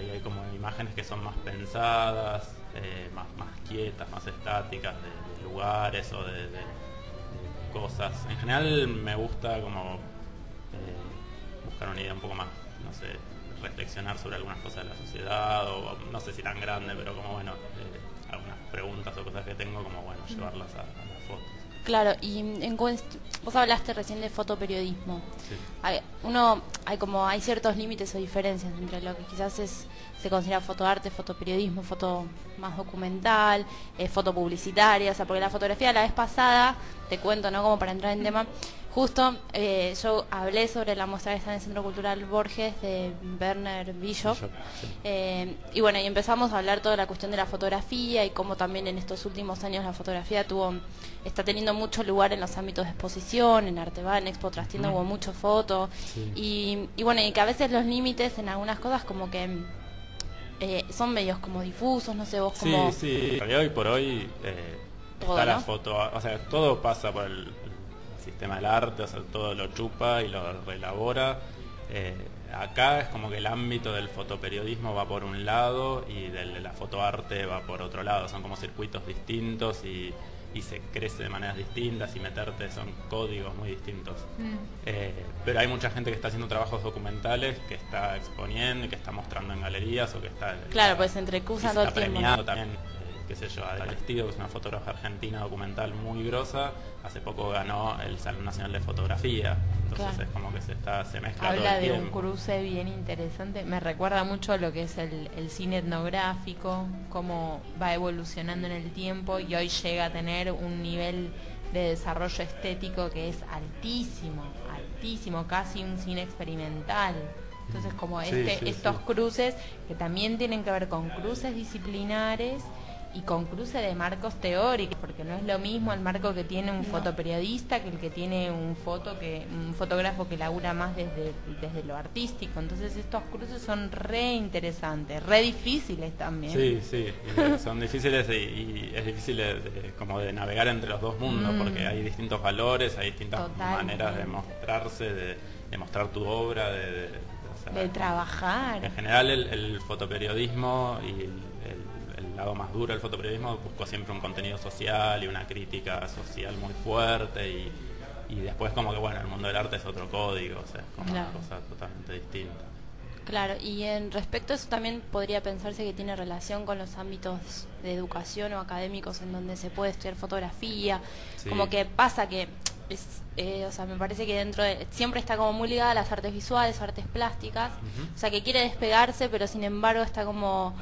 ahí hay como imágenes que son más pensadas, eh, más, más quietas, más estáticas de, de lugares o de, de- de cosas. En general me gusta como eh, buscar una idea un poco más, no sé, reflexionar sobre algunas cosas de la sociedad o no sé si tan grande, pero como bueno, eh, algunas preguntas o cosas que tengo, como bueno, llevarlas a, a las fotos. Claro, y en vos hablaste recién de fotoperiodismo. Sí. Hay, uno, hay como, hay ciertos límites o diferencias entre lo que quizás es, se considera fotoarte, fotoperiodismo, foto más documental, eh, foto publicitaria, o sea, porque la fotografía la vez pasada, te cuento, ¿no? Como para entrar en tema, justo eh, yo hablé sobre la muestra que está en el Centro Cultural Borges de Werner Bishop. Eh, y bueno, y empezamos a hablar toda la cuestión de la fotografía y cómo también en estos últimos años la fotografía tuvo está teniendo mucho lugar en los ámbitos de exposición, en Arteba, en Expo Trastienda Mm. hubo mucho foto. Sí. Y, y bueno, y que a veces los límites en algunas cosas como que eh, son medios como difusos, no sé vos Sí, como... sí, realidad hoy por hoy eh, Todo, está la foto, o sea, todo pasa por el sistema del arte, o sea, todo lo chupa y lo relabora. Eh, acá es como que el ámbito del fotoperiodismo va por un lado y del de la fotoarte va por otro lado, son como circuitos distintos y, y se crece de maneras distintas y meterte son códigos muy distintos. Eh, pero hay mucha gente que está haciendo trabajos documentales, que está exponiendo y que está mostrando en galerías o que está Claro, pues se entrecruzan y todo el está tiempo. premiado también, qué sé yo, Adela que es una fotógrafa argentina documental muy grosa, hace poco ganó el Salón Nacional de Fotografía, entonces Claro. es como que se está se mezcla todo Habla el de un cruce bien interesante. Me recuerda mucho a lo que es el, el cine etnográfico, cómo va evolucionando en el tiempo y hoy llega a tener un nivel de desarrollo estético que es altísimo, altísimo, casi un cine experimental. Entonces, como Sí, este, sí, estos sí. cruces que también tienen que ver con cruces disciplinares y con cruce de marcos teóricos, porque no es lo mismo el marco que tiene un fotoperiodista que el que tiene un foto que un fotógrafo que labura más desde, desde lo artístico. Entonces estos cruces son re interesantes, re difíciles también. Sí, sí, son difíciles y, y es difícil de, de- como de navegar entre los dos mundos Mm. porque hay distintos valores, hay distintas Totalmente. maneras de mostrarse, de, de mostrar tu obra, de, de sea, trabajar. en general el, el fotoperiodismo y el lado más duro del fotoperiodismo buscó siempre un contenido social y una crítica social muy fuerte y, y después como que bueno, el mundo del arte es otro código, o sea, es como Claro. una cosa totalmente distinta. Claro, y en respecto a eso también podría pensarse que tiene relación con los ámbitos de educación o académicos en donde se puede estudiar fotografía, Sí. como que pasa que es, eh, o sea, me parece que dentro de, siempre está como muy ligada a las artes visuales, artes plásticas, o sea, que quiere despegarse, pero sin embargo está como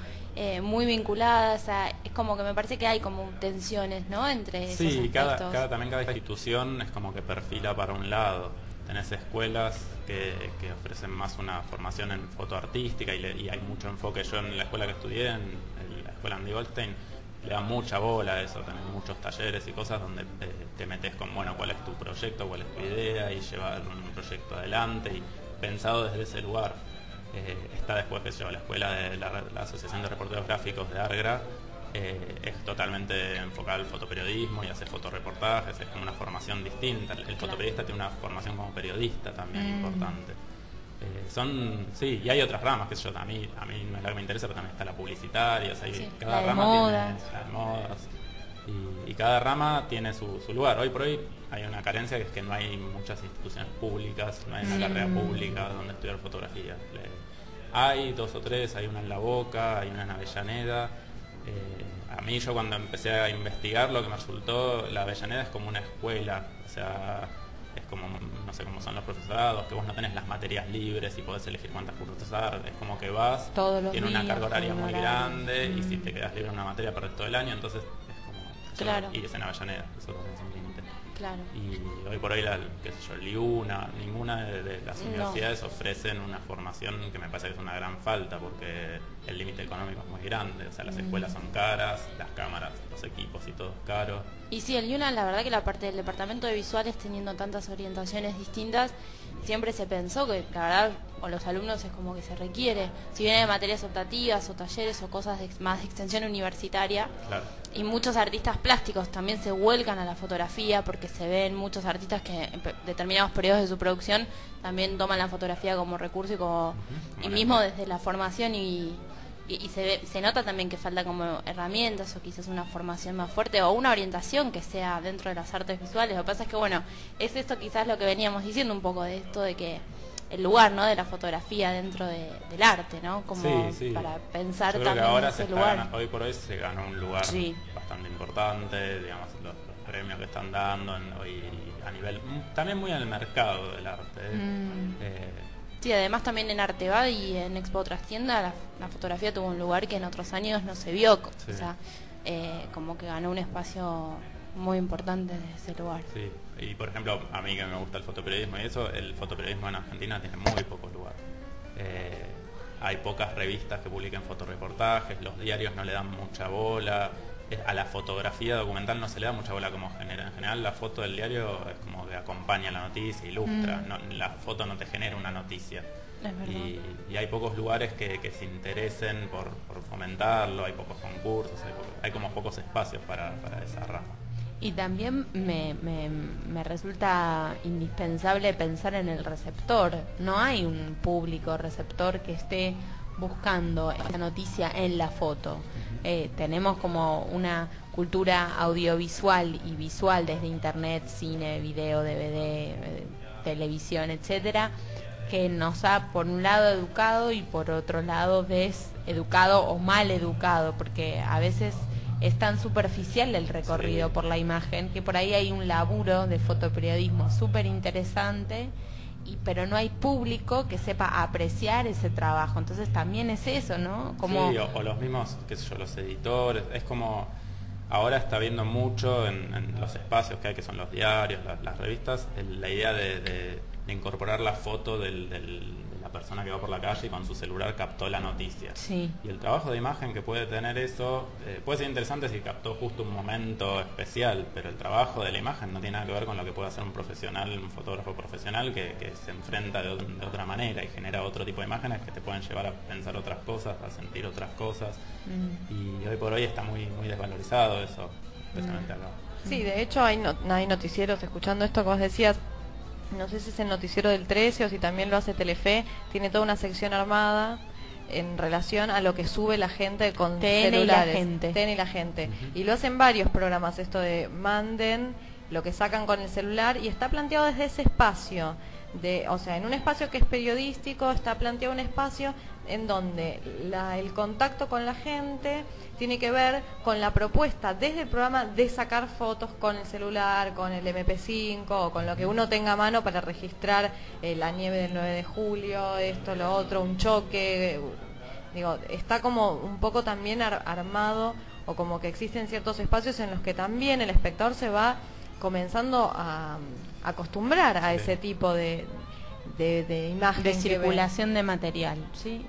eh, muy vinculada, o sea, es como que me parece que hay como tensiones, ¿no? Entre esos Sí, cada, cada, también cada institución es como que perfila para un lado. Tenés escuelas que, que ofrecen más una formación en foto artística y, le- y hay mucho enfoque. Yo en la escuela que estudié, en, en la escuela Andy Goldstein, le da mucha bola a eso. Tenés muchos talleres y cosas donde eh, te metes con, bueno, cuál es tu proyecto, cuál es tu idea y llevar un proyecto adelante y pensado desde ese lugar. Eh, está después que yo, la escuela de la, la Asociación de Reporteros Gráficos de Argra, eh, es totalmente enfocada al fotoperiodismo y hace fotoreportajes, es como una formación distinta. El, fotoperiodista tiene una formación como periodista también Mm. importante. Eh, son, sí, y hay otras ramas, que yo, a mí, a mí no es la que me interesa, pero también está la publicitaria, o sea, Sí, cada la rama modas. tiene la de modas. Y, y cada rama tiene su, su lugar. Hoy por hoy hay una carencia que es que no hay muchas instituciones públicas, no hay una Mm. carrera pública donde estudiar fotografía. Le- hay dos o tres, hay una en La Boca, hay una en Avellaneda. Eh, a mí yo cuando empecé a investigar lo que me resultó, la Avellaneda es como una escuela, o sea, es como, no sé cómo son los profesorados, que vos no tenés las materias libres y podés elegir cuántas cursar, es como que vas, Todos los tiene una carga horaria muy horario. grande y si Mm. te quedas libre en una materia perdés todo el año, entonces es como... Claro. Y es en Avellaneda. Claro. Y hoy por hoy, la, qué sé yo, Liuna, ninguna de, de las No. universidades ofrecen una formación que me parece que es una gran falta porque el límite económico es muy grande. O sea, las Mm. escuelas son caras, las cámaras, los equipos y todo es caro. Y sí, el Yuna, la verdad que la parte del departamento de visuales, teniendo tantas orientaciones distintas, siempre se pensó que, la verdad, con los alumnos es como que se requiere. Si viene de materias optativas o talleres o cosas de, más de extensión universitaria, Claro. y muchos artistas plásticos también se vuelcan a la fotografía porque se ven muchos artistas que en determinados periodos de su producción también toman la fotografía como recurso y como y mismo desde la formación y, y, y se ve- se nota también que falta como herramientas o quizás una formación más fuerte o una orientación que sea dentro de las artes visuales. Lo que pasa es que bueno, es esto quizás lo que veníamos diciendo un poco de esto de que el lugar ¿no? de la fotografía dentro de- del arte, ¿no? Como Sí, sí. para pensar Yo creo que también ahora en se ese lugar. gana- hoy por hoy se ganó un lugar Sí. bastante importante, digamos, los, los premios que están dando en- hoy a nivel, mm, también muy en el mercado del arte. ¿eh? Mm. Eh, Sí, además también en Artebad y en Expo Trastienda la, la fotografía tuvo un lugar que en otros años no se vio, Sí. o sea, eh, como que ganó un espacio muy importante de ese lugar. Sí, y por ejemplo, a mí que me gusta el fotoperiodismo y eso, el fotoperiodismo en Argentina tiene muy poco lugar. Eh, hay pocas revistas que publiquen fotoreportajes, los diarios no le dan mucha bola, a la fotografía documental no se le da mucha bola como genera. En general la foto del diario es como que acompaña la noticia, ilustra, Mm. no- la foto no te genera una noticia. Y, y hay pocos lugares que, que se interesen por, por fomentarlo, hay pocos concursos, hay, poco- hay como pocos espacios para, para esa rama. Y también me, me, me resulta indispensable pensar en el receptor. No hay un público receptor que esté buscando esta noticia en la foto. Eh, tenemos como una cultura audiovisual y visual desde internet, cine, video, DVD, eh, televisión, etcétera, que nos ha por un lado educado y por otro lado deseducado o mal educado, porque a veces es tan superficial el recorrido Sí. por la imagen que por ahí hay un laburo de fotoperiodismo súper interesante y pero no hay público que sepa apreciar ese trabajo entonces también es eso no como Sí, o, los mismos, qué sé yo, los editores. Es como, ahora está viendo mucho en, los espacios que hay, que son los diarios, la- las, revistas, el- la idea de, de- de incorporar la foto del- del- de la persona que va por la calle y con su celular captó la noticia. sí Y el trabajo de imagen que puede tener eso eh, puede ser interesante si captó justo un momento especial, pero el trabajo de la imagen no tiene nada que ver con lo que puede hacer un profesional, un fotógrafo profesional que, que se enfrenta de, de otra manera y genera otro tipo de imágenes que te pueden llevar a pensar otras cosas, a sentir otras cosas. Mm. Y hoy por hoy está muy, muy desvalorizado eso, especialmente acá. Sí, de hecho hay, no- hay noticieros escuchando esto que vos decías no sé si es el noticiero del 13 o si también lo hace Telefe, tiene toda una sección armada en relación a lo que sube la gente con TN y la celulares. gente. TN y la gente. Y lo hacen varios programas, esto de manden lo que sacan con el celular y está planteado desde ese espacio. De, o sea, en un espacio que es periodístico, está planteado un espacio en donde la- el contacto con la gente tiene que ver con la propuesta desde el programa de sacar fotos con el celular, con el MP5 o con lo que uno tenga a mano para registrar eh, la nieve del 9 de julio, esto, lo otro, un choque. eh, Digo, está como un poco también ar- armado o como que existen ciertos espacios en los que también el espectador se va comenzando a acostumbrar a ese tipo de, de, de imagen de circulación de material, ¿sí?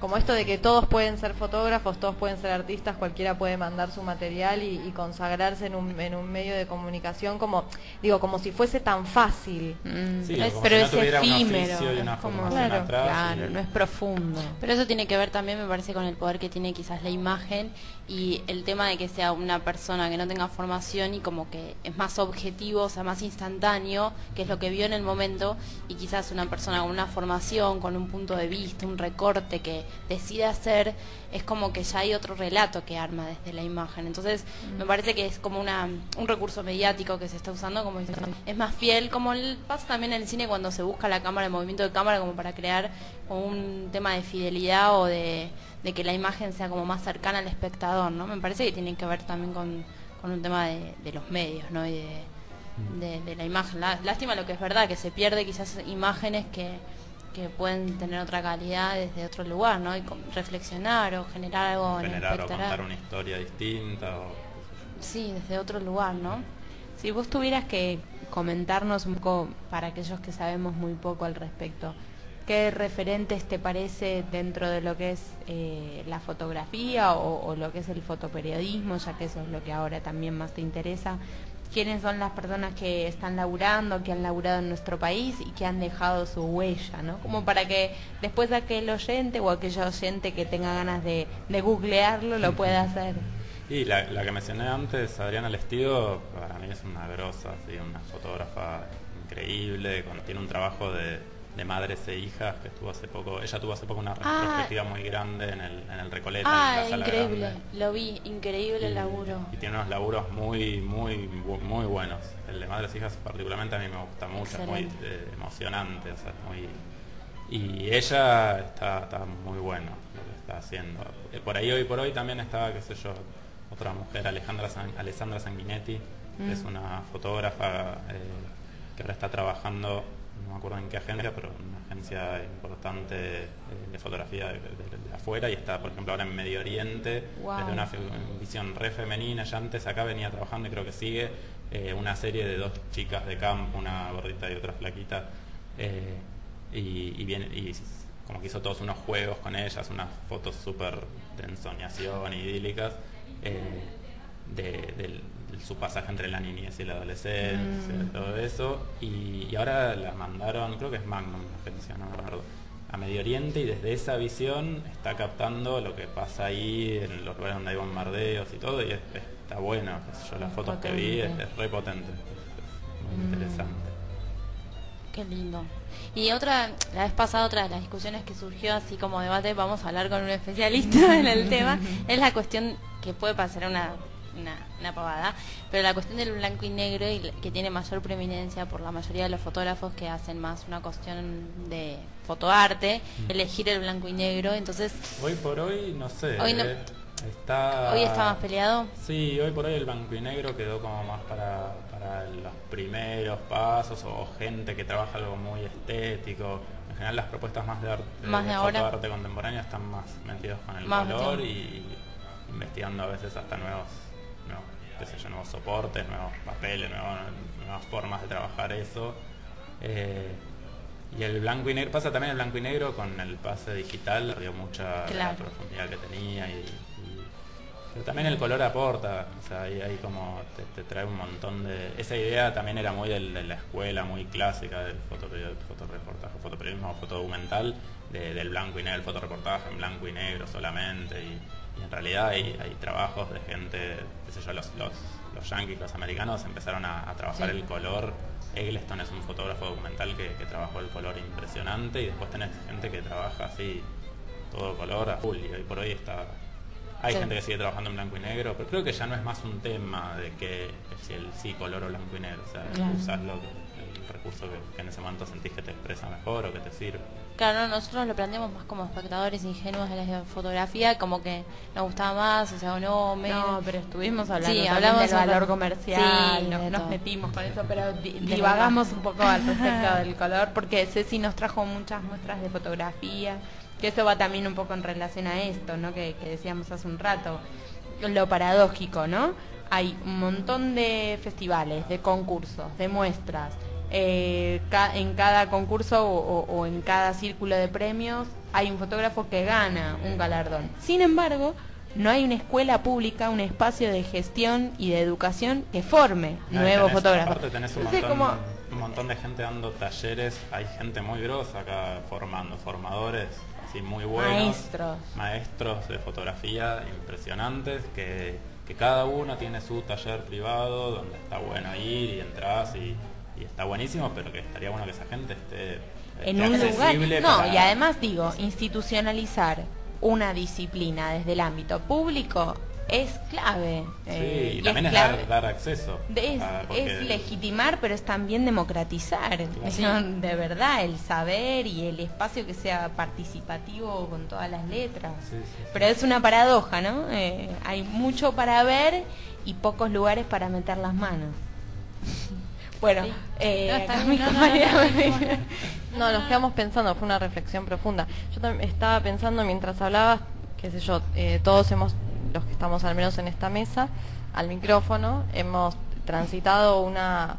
Como esto de que todos pueden ser fotógrafos, todos pueden ser artistas, cualquiera puede mandar su material y, y consagrarse en un, en un medio de comunicación como, digo, como si fuese tan fácil. Sí, Es- como pero si no es efímero, es como- Claro, atrás. claro, y- no es profundo. Pero eso tiene que ver también, me parece, con el poder que tiene quizás la imagen y el tema de que sea una persona que no tenga formación y como que es más objetivo, o sea, más instantáneo, que es lo que vio en el momento, y quizás una persona con una formación, con un punto de vista, un recorte que decide hacer, es como que ya hay otro relato que arma desde la imagen. Entonces, me parece que es como una, un recurso mediático que se está usando, como es más fiel, como el- pasa también en el cine cuando se busca la cámara, el movimiento de cámara, como para crear un tema de fidelidad o de, de que la imagen sea como más cercana al espectador, ¿no? Me parece que tiene que ver también con, con un tema de, de los medios, ¿no? Y de, de, de la imagen. Lá- Lástima lo que es verdad, que se pierde quizás imágenes que, que pueden tener otra calidad desde otro lugar, ¿no? Y con- reflexionar o generar algo en el generar o contar una historia distinta. O, Sí, desde otro lugar, ¿no? Si vos tuvieras que comentarnos un poco, para aquellos que sabemos muy poco al respecto, ¿qué referentes te parece dentro de lo que es eh, la fotografía o, o lo que es el fotoperiodismo, ya que eso es lo que ahora también más te interesa? ¿Quiénes son las personas que están laburando, que han laburado en nuestro país y que han dejado su huella, ¿no? Como para que después aquel oyente o aquel oyente que tenga ganas de, googlearlo lo pueda hacer. Y la, que mencioné antes, Adriana Lestido, para mí es una grosa, así, una fotógrafa increíble, tiene un trabajo de, de madres e hijas que estuvo hace poco, ella tuvo hace poco una Ah. retrospectiva muy grande en el, en el Recoleta, en Ah, la sala increíble, grande. lo vi, increíble el laburo. Y tiene unos laburos muy, muy, muy buenos. El de Madres e Hijas particularmente a mí me gusta mucho, es muy eh, emocionante, o sea, muy... Y ella está, está muy bueno lo que está haciendo. Eh, Por ahí hoy por hoy también estaba, qué sé yo, otra mujer, Alejandra San- Alessandra Sanguinetti, que Mm. es una fotógrafa eh, que ahora está trabajando, no me acuerdo en qué agencia, pero una agencia importante eh, de fotografía de, de- de afuera y está, por ejemplo, ahora en Medio Oriente, Wow. desde una visión re femenina. Ya antes acá venía trabajando y creo que sigue eh, una serie de dos chicas de campo, una gordita y otra flaquita. eh, y, y, viene- y como que hizo todos unos juegos con ellas, unas fotos súper de ensoñación, idílicas, eh, de, del- de su pasaje entre la niñez y la adolescencia, Mm. todo eso. Y, y ahora la mandaron, creo que es Magnum, la agencia, no me acuerdo, a Medio Oriente y desde esa visión está captando lo que pasa ahí en los lugares donde hay bombardeos y todo y es- está bueno. yo, las fotos que vi es, re potente, es- muy Mm. interesante. Qué lindo. Y otra, la vez pasada, otra de las discusiones que surgió así como debate, vamos a hablar con un especialista en el tema, es la cuestión que puede parecer una, una, una pavada, pero la cuestión del blanco y negro y que tiene mayor preeminencia por la mayoría de los fotógrafos que hacen más una cuestión de fotoarte, Mm. elegir el blanco y negro, entonces Hoy por hoy, no sé. Hoy no- eh, está, hoy está más peleado. Sí, hoy por hoy el blanco y negro quedó como más para, para los primeros pasos o gente que trabaja algo muy estético. En general las propuestas más de arte, Más de ahora. fotoarte contemporáneo están más metidos con el Más color y investigando a veces hasta nuevos, qué sé yo, nuevos soportes, nuevos papeles, nuevas formas de trabajar eso. Eh, y el blanco y negro, pasa también el blanco y negro con el pase digital, dio mucha la profundidad que tenía y, y- pero también el color aporta, o sea, ahí, ahí como te, te trae un montón de... Esa idea también era muy del- de, la escuela, muy clásica del fotoreportaje, fotoperiodismo fotodocumental, de- del blanco y negro, el fotoreportaje en blanco y negro solamente, y, y en realidad hay, hay trabajos de gente, qué sé yo, los, los, los yanquis, los americanos empezaron a, a trabajar Sí. el color Eggleston es un fotógrafo documental que, que trabajó el color impresionante y después tenés gente que trabaja así, todo color azul y hoy por hoy está... Hay Sí. gente que sigue trabajando en blanco y negro, pero creo que ya no es más un tema de que si el sí color o blanco y negro, o sea, Claro. usás lo que- el recurso que, que en ese momento sentís que te expresa mejor o que te sirve. Claro, no, nosotros lo planteamos más como espectadores ingenuos de la fotografía, como que nos gustaba más, o sea, o no, menos. No, pero estuvimos hablando Sí, hablamos del sobre- valor comercial, Sí, nos, nos metimos con eso, pero divagamos un poco al respecto del color, porque Ceci nos trajo muchas muestras de fotografía, que eso va también un poco en relación a esto, ¿no? Que, que decíamos hace un rato, lo paradójico, ¿no? Hay un montón de festivales, de concursos, de muestras. Eh, ca- en cada concurso o, o- o en cada círculo de premios hay un fotógrafo que gana un galardón. Sin embargo, no hay una escuela pública, un espacio de gestión y de educación que forme nuevos tenés- fotógrafos. Aparte tenés un montón, como- un montón de gente dando talleres, hay gente muy grosa acá formando, formadores así muy buenos. Maestros. Maestros de fotografía impresionantes que, que cada uno tiene su taller privado donde está bueno ir y entras y, y está buenísimo, pero que estaría bueno que esa gente esté, en un lugar. accesible No, para- y además digo, institucionalizar una disciplina desde el ámbito público es clave. Sí, eh, y y también es, clave. dar, dar acceso. Es, porque- es legitimar, pero es también democratizar. De verdad, el saber y el espacio que sea participativo con todas las letras. Pero es una paradoja, ¿no? Eh, hay mucho para ver y pocos lugares para meter las manos. Bueno, eh, No, mi no, no, compañera no, me- no. No, nos quedamos pensando, fue una reflexión profunda. Yo también estaba pensando mientras hablabas, qué sé yo, eh, todos hemos, los que estamos al menos en esta mesa, al micrófono, hemos transitado una,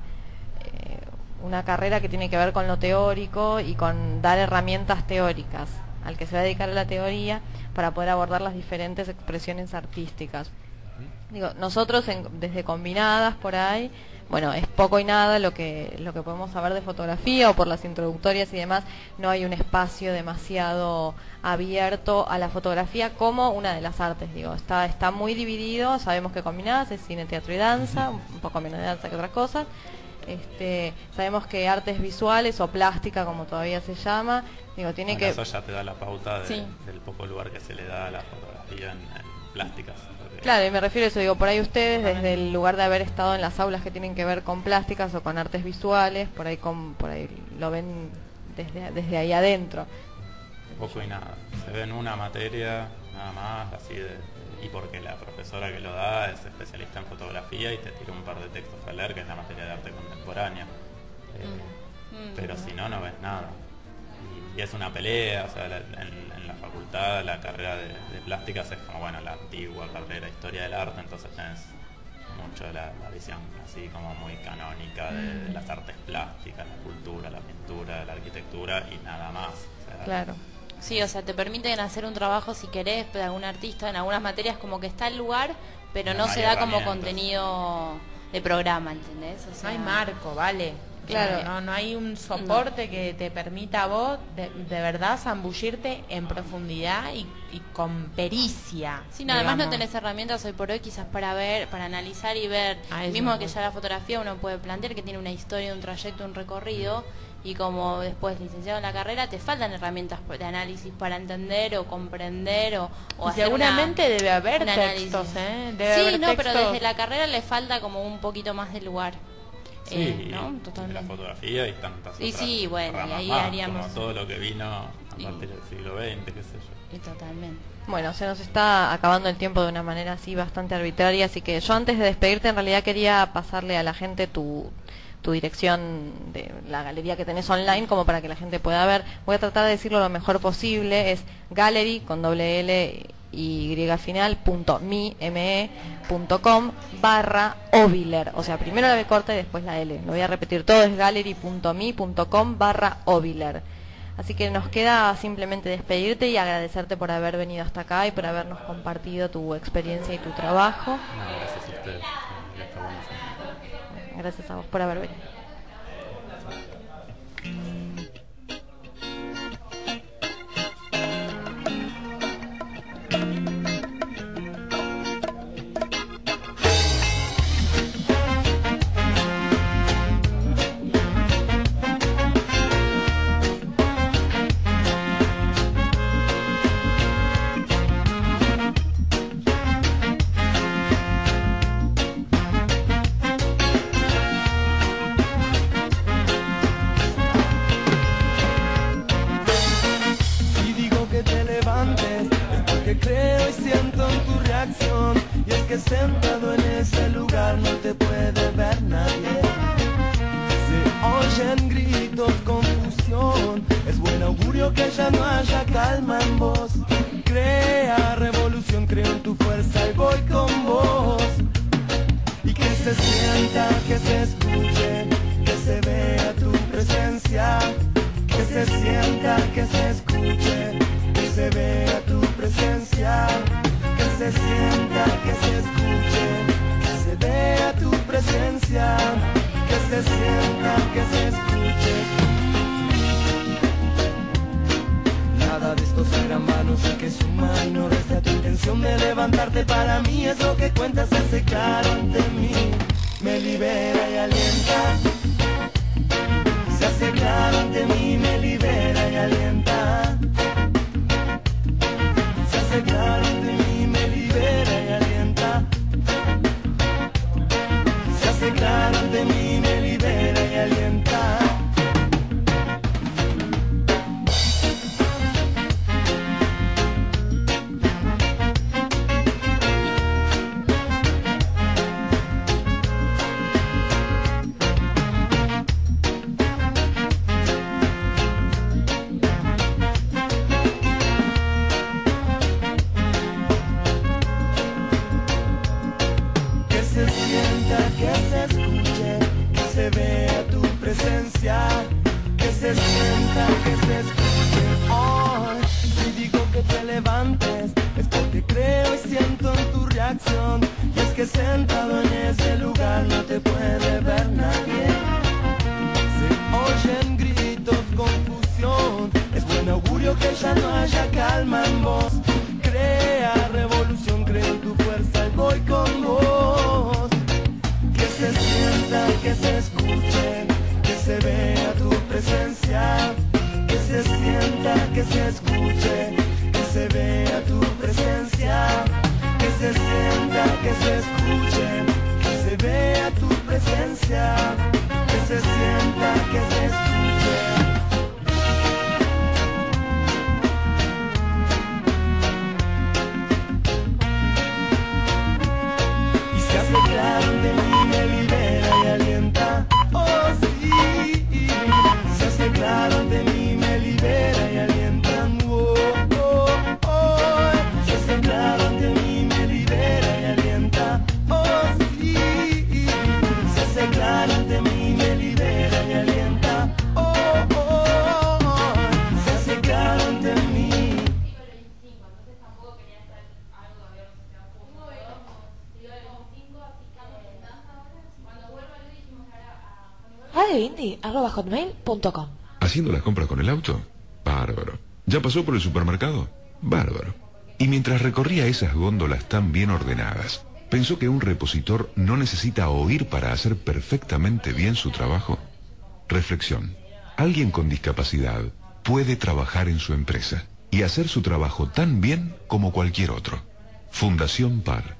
eh, una carrera que tiene que ver con lo teórico y con dar herramientas teóricas al que se va a dedicar a la teoría para poder abordar las diferentes expresiones artísticas. Digo, nosotros en- desde combinadas por ahí, bueno, es poco y nada lo que lo que podemos saber de fotografía o por las introductorias y demás, no hay un espacio demasiado abierto a la fotografía como una de las artes, digo, está está muy dividido, sabemos que combinadas es cine, teatro y danza, un poco menos de danza que otras cosas. Este, sabemos que artes visuales o plástica como todavía se llama, digo, tiene Bueno, que Eso ya te da la pauta de- Sí. del poco lugar que se le da a la fotografía en, en plásticas. Claro, y me refiero a eso, digo, por ahí ustedes desde el lugar de haber estado en las aulas que tienen que ver con plásticas o con artes visuales, por ahí con, por ahí lo ven desde, desde ahí adentro. Poco y nada. Se ve en una materia, nada más, así de. Y porque la profesora que lo da es especialista en fotografía y te tira un par de textos a leer, que es la materia de arte contemporánea. Eh, Pero si no, no ves nada. Y, es una pelea, o sea, la- en, en la facultad, la carrera de, de plásticas es como, bueno, la antigua carrera de historia del arte, entonces tenés mucho la, la visión así como muy canónica de, de las artes plásticas, la cultura, la pintura, la arquitectura y nada más. O sea, Sí, o sea, te permiten hacer un trabajo si querés de algún artista en algunas materias como que está el lugar, pero No se da como contenido de programa, ¿entendés? O No sea, hay marco, ¿vale? Claro. No, no hay un soporte que te permita a vos de, de verdad zambullirte en profundidad y, y con pericia. Sí, no, además no tenés herramientas hoy por hoy quizás para ver, para analizar y ver. Ah, Mismo que ya la fotografía uno puede plantear que tiene una historia, un trayecto, un recorrido y como después licenciado en la carrera te faltan herramientas de análisis para entender o comprender o, hacer seguramente una- debe haber textos, ¿eh? Debe sí, haber no, pero desde la carrera le falta como un poquito más de lugar. Sí, Eh, ¿no? Totalmente. la fotografía y tantas Y otras sí, bueno, y ahí más, haríamos- como todo lo que vino a partir del siglo XX, qué sé yo. Y totalmente. Bueno, se nos está acabando el tiempo de una manera así bastante arbitraria, así que yo antes de despedirte en realidad quería pasarle a la gente tu, tu dirección de la galería que tenés online como para que la gente pueda ver. Voy a tratar de decirlo lo mejor posible, es gallery con doble L y final punto mi, me, punto com barra oviler, o sea primero la B corta y después la L, lo voy a repetir todo, es gallery.me.com barra oviler. Así que nos queda simplemente despedirte y agradecerte por haber venido hasta acá y por habernos compartido tu experiencia y tu trabajo. No, gracias a ustedes. Gracias a vos por haber venido. Siento ¿Haciendo las compras con el auto? Bárbaro. ¿Ya pasó por el supermercado? Bárbaro. Y mientras recorría esas góndolas tan bien ordenadas, pensó que un repositor no necesita oír para hacer perfectamente bien su trabajo. Reflexión. Alguien con discapacidad puede trabajar en su empresa y hacer su trabajo tan bien como cualquier otro. Fundación PAR.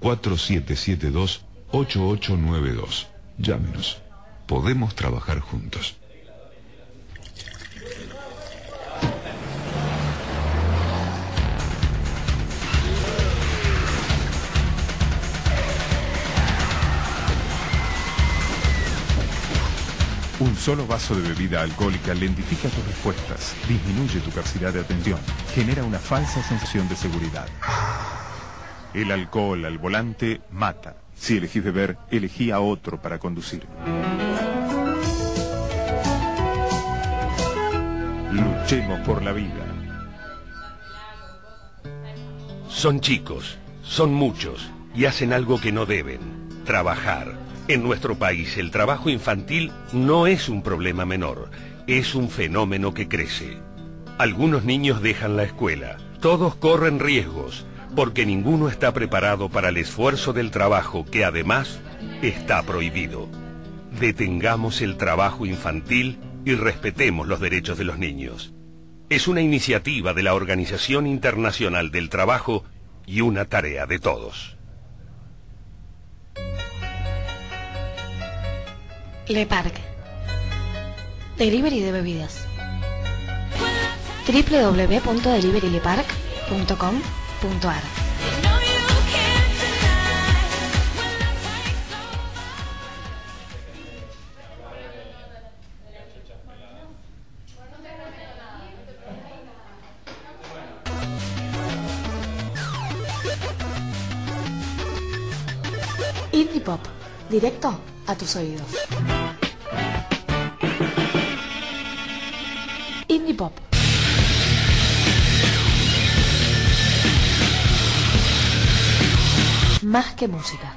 4772-8892. Llámenos. Podemos trabajar juntos. Un solo vaso de bebida alcohólica lentifica tus respuestas, disminuye tu capacidad de atención, genera una falsa sensación de seguridad. El alcohol al volante mata. Si elegís beber, elegí a otro para conducir. Luchemos por la vida. Son chicos, son muchos y hacen algo que no deben, trabajar. En nuestro país el trabajo infantil no es un problema menor, es un fenómeno que crece. Algunos niños dejan la escuela, todos corren riesgos, porque ninguno está preparado para el esfuerzo del trabajo que además está prohibido. Detengamos el trabajo infantil y respetemos los derechos de los niños. Es una iniciativa de la Organización Internacional del Trabajo y una tarea de todos. Le Parc. Delivery de bebidas. indipop.ar. Indie Pop, directo a tus oídos. Indie Pop. Más que música.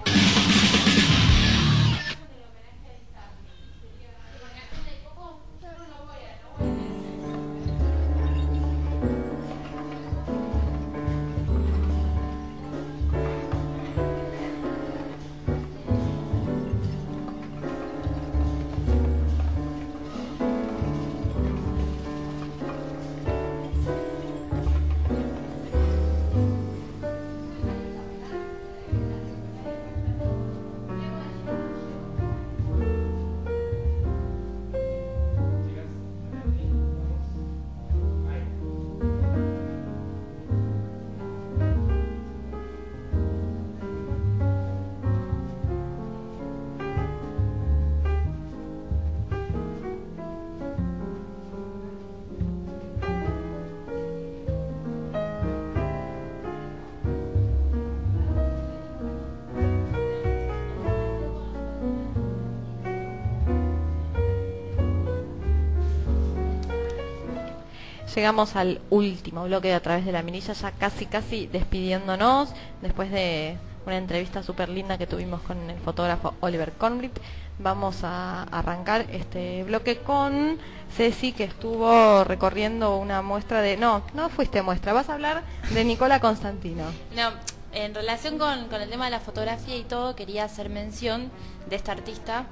Llegamos al último bloque de a través de la mirilla, ya casi casi despidiéndonos, después de una entrevista súper linda que tuvimos con el fotógrafo Oliver Conright. Vamos a arrancar este bloque con Ceci, que estuvo recorriendo una muestra de... No, no fuiste muestra, vas a hablar de Nicola Constantino. No, en relación con, con el tema de la fotografía y todo, quería hacer mención de esta artista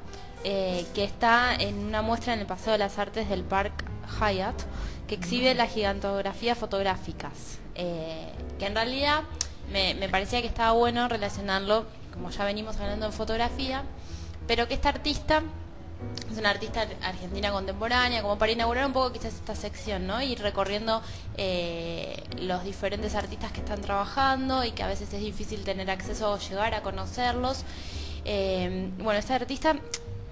eh, que está en una muestra en el Paseo de las Artes del Park Hyatt, que exhibe las gigantografías fotográficas. eh, que en realidad me, parecía que estaba bueno relacionarlo, como ya venimos hablando en fotografía, pero que esta artista es una artista ar- argentina contemporánea, como para inaugurar un poco quizás esta sección, ¿no? Ir recorriendo eh, los diferentes artistas que están trabajando y que a veces es difícil tener acceso o llegar a conocerlos. Eh, bueno, esta artista,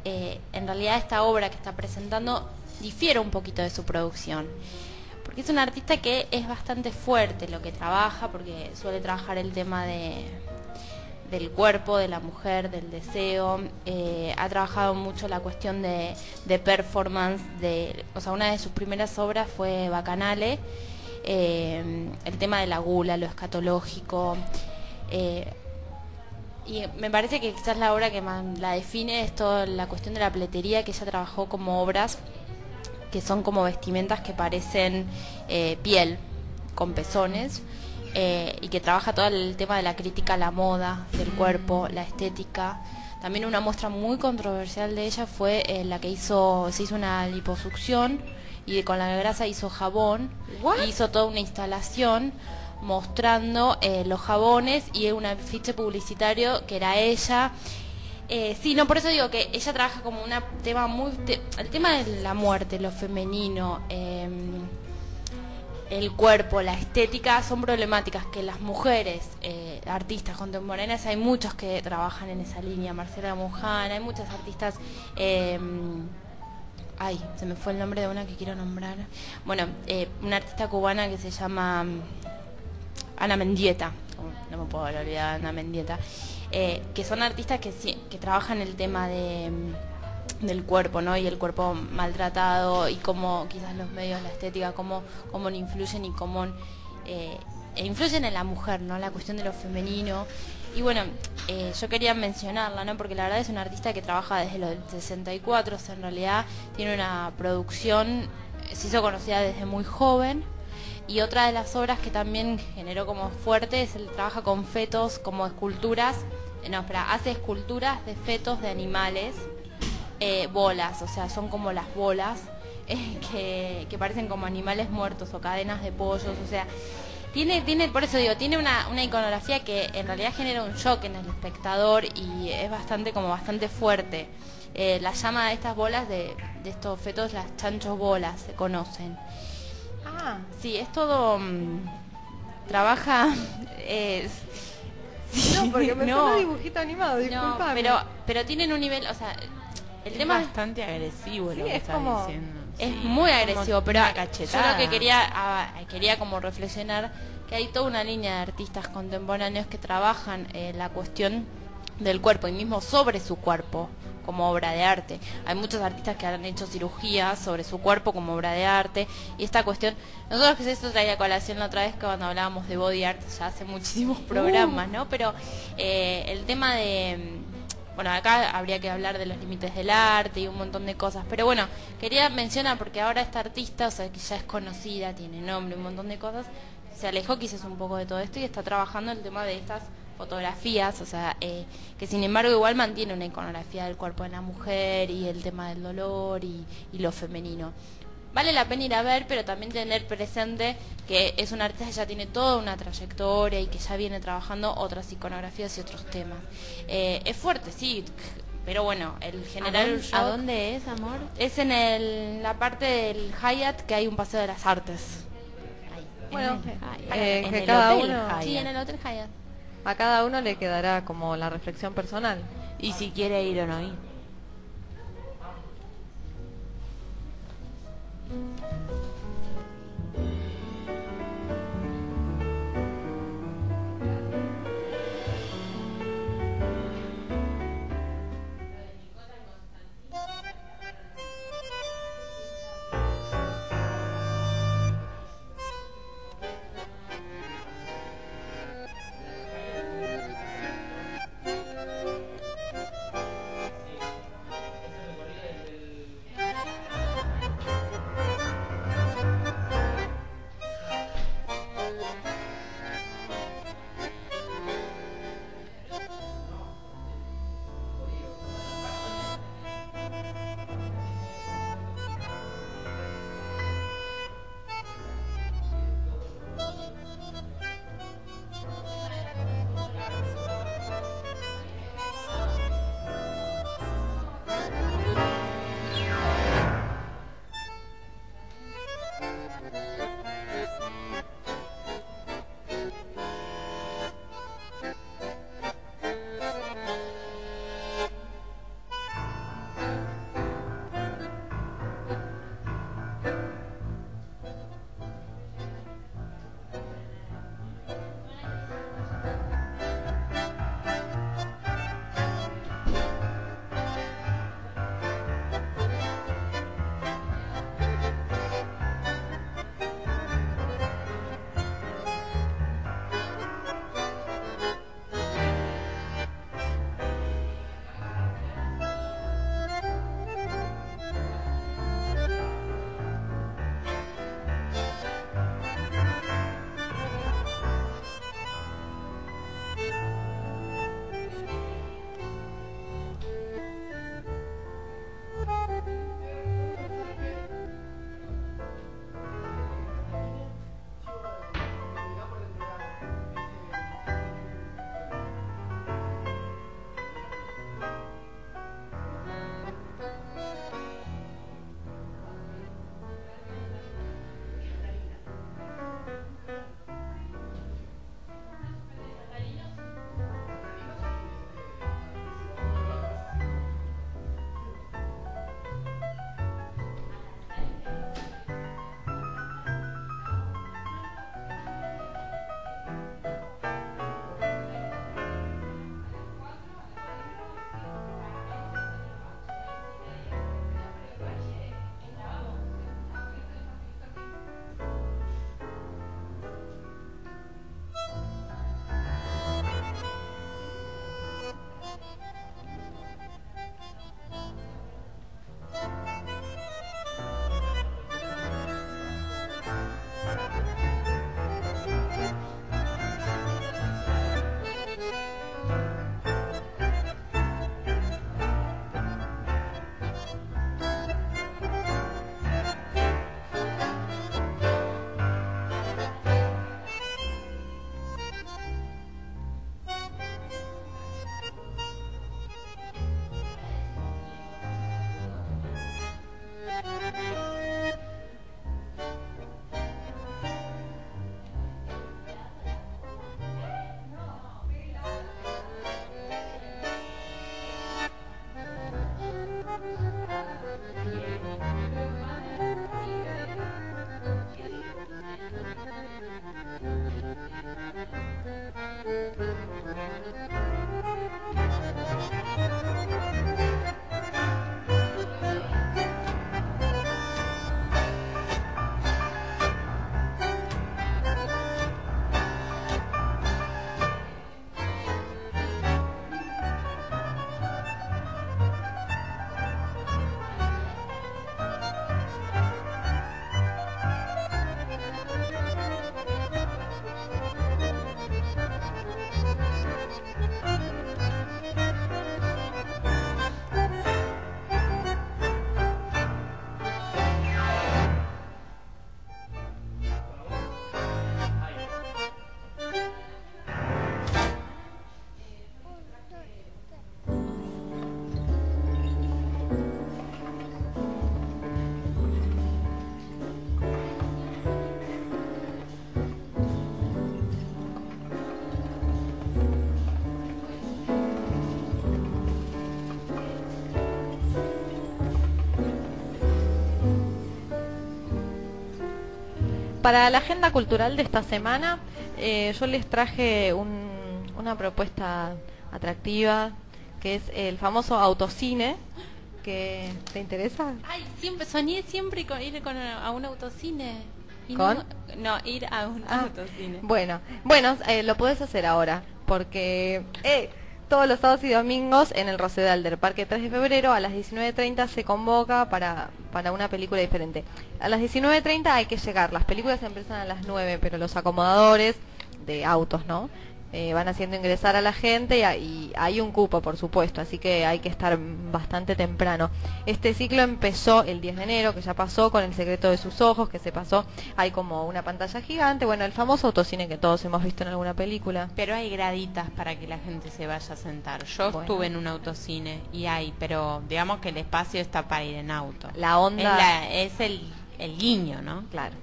en realidad esta obra que está presentando difiere un poquito de su producción. Porque es una artista que es bastante fuerte lo que trabaja, porque suele trabajar el tema de, del cuerpo, de la mujer, del deseo. Eh, ha trabajado mucho la cuestión de, de performance. De, o sea, una de sus primeras obras fue Bacanale. eh, el tema de la gula, lo escatológico. eh, y me parece que quizás la obra que más la define es toda la cuestión de la pletería, que ella trabajó como obras que son como vestimentas que parecen eh, piel, con pezones, eh, y que trabaja todo el tema de la crítica a la moda, del cuerpo, la estética. También una muestra muy controversial de ella fue eh, la que hizo, se hizo una liposucción y con la grasa hizo jabón, y hizo toda una instalación mostrando los jabones y un afiche publicitario que era ella eh, sí, no, por eso digo que ella trabaja como un tema muy... el tema de la muerte, lo femenino, eh, el cuerpo, la estética, son problemáticas que las mujeres, eh, artistas contemporáneas, hay muchos que trabajan en esa línea, Marcela Muján, hay muchas artistas... eh, ay, se me fue el nombre de una que quiero nombrar. Bueno, eh, una artista cubana que se llama mm, Ana Mendieta, no me puedo olvidar de Ana Mendieta, eh, que son artistas que, que trabajan el tema mm, del cuerpo, ¿no? Y el cuerpo maltratado y cómo quizás los medios, la estética, cómo, cómo influyen y cómo eh, e influyen en la mujer, ¿no? La cuestión de lo femenino. Y bueno, eh, yo quería mencionarla, ¿no? Porque la verdad es una artista que trabaja desde los 64, o sea, en realidad tiene una producción, se hizo conocida desde muy joven. Y otra de las obras que también generó como fuerte es el trabaja con fetos como esculturas, no, espera, hace esculturas de fetos de animales, eh, bolas, o sea, son como las bolas eh, que, que parecen como animales muertos o cadenas de pollos, o sea, tiene, tiene, por eso digo, tiene una, una iconografía que en realidad genera un shock en el espectador y es bastante como bastante fuerte. Eh, la llama de estas bolas de, de estos fetos las chanchos bolas se conocen. Ah, sí, es todo mm, trabaja... es- No, porque me No. dibujito animado, No, disculpame. pero, pero tienen un nivel, o sea, el Es tema es- bastante agresivo Sí, lo que es estás como- diciendo. es Sí, muy agresivo, pero yo lo que quería, ah, quería como reflexionar que hay toda una línea de artistas contemporáneos que trabajan eh, la cuestión del cuerpo y mismo sobre su cuerpo como obra de arte. Hay muchos artistas que han hecho cirugías sobre su cuerpo como obra de arte y esta cuestión, nosotros que eso traía colación la otra vez que cuando hablábamos de body art ya hace muchísimos programas, ¿no? Pero eh, el tema de bueno, acá habría que hablar de los límites del arte y un montón de cosas. Pero bueno, quería mencionar porque ahora esta artista, o sea, que ya es conocida, tiene nombre, un montón de cosas, se alejó quizás un poco de todo esto y está trabajando el tema de estas fotografías, o sea, eh, que sin embargo igual mantiene una iconografía del cuerpo de la mujer y el tema del dolor y, y lo femenino. Vale la pena ir a ver, pero también tener presente que es un artista que ya tiene toda una trayectoria y que ya viene trabajando otras iconografías y otros temas. Eh, es fuerte, sí, pero bueno, el general ¿A dónde- Shock ¿A dónde es, amor? es en el- la parte del Hyatt que hay un paseo de las artes. Bueno, En el eh, En que el cada hotel uno- Hyatt. Sí, en el Hotel Hyatt. A cada uno le quedará como la reflexión personal. Y si quiere ir o no ir. Para la agenda cultural de esta semana, eh, yo les traje un- una propuesta atractiva, que es el famoso autocine, que ¿te interesa? Ay, siempre soñé siempre con ir con, a un autocine. Y ¿Con? No, no, ir a un Ah, autocine. Bueno, bueno, eh, lo podés hacer ahora, porque eh, todos los sábados y domingos en el Rosedal del Parque 3 de Febrero a las 19.30 se convoca para, para una película diferente. A las 19.30 hay que llegar, las películas empiezan a las 9, pero los acomodadores de autos, ¿no? Eh, van haciendo ingresar a la gente y, hay- y hay un cupo, por supuesto, así que hay que estar bastante temprano. Este ciclo empezó el 10 de enero, que ya pasó con El secreto de sus ojos, que se pasó, hay como una pantalla gigante, bueno, el famoso autocine que todos hemos visto en alguna película. Pero hay graditas para que la gente se vaya a sentar. Yo Bueno. estuve en un autocine y hay, pero digamos que el espacio está para ir en auto. La onda- Es, la- es el, el guiño, ¿no? Claro.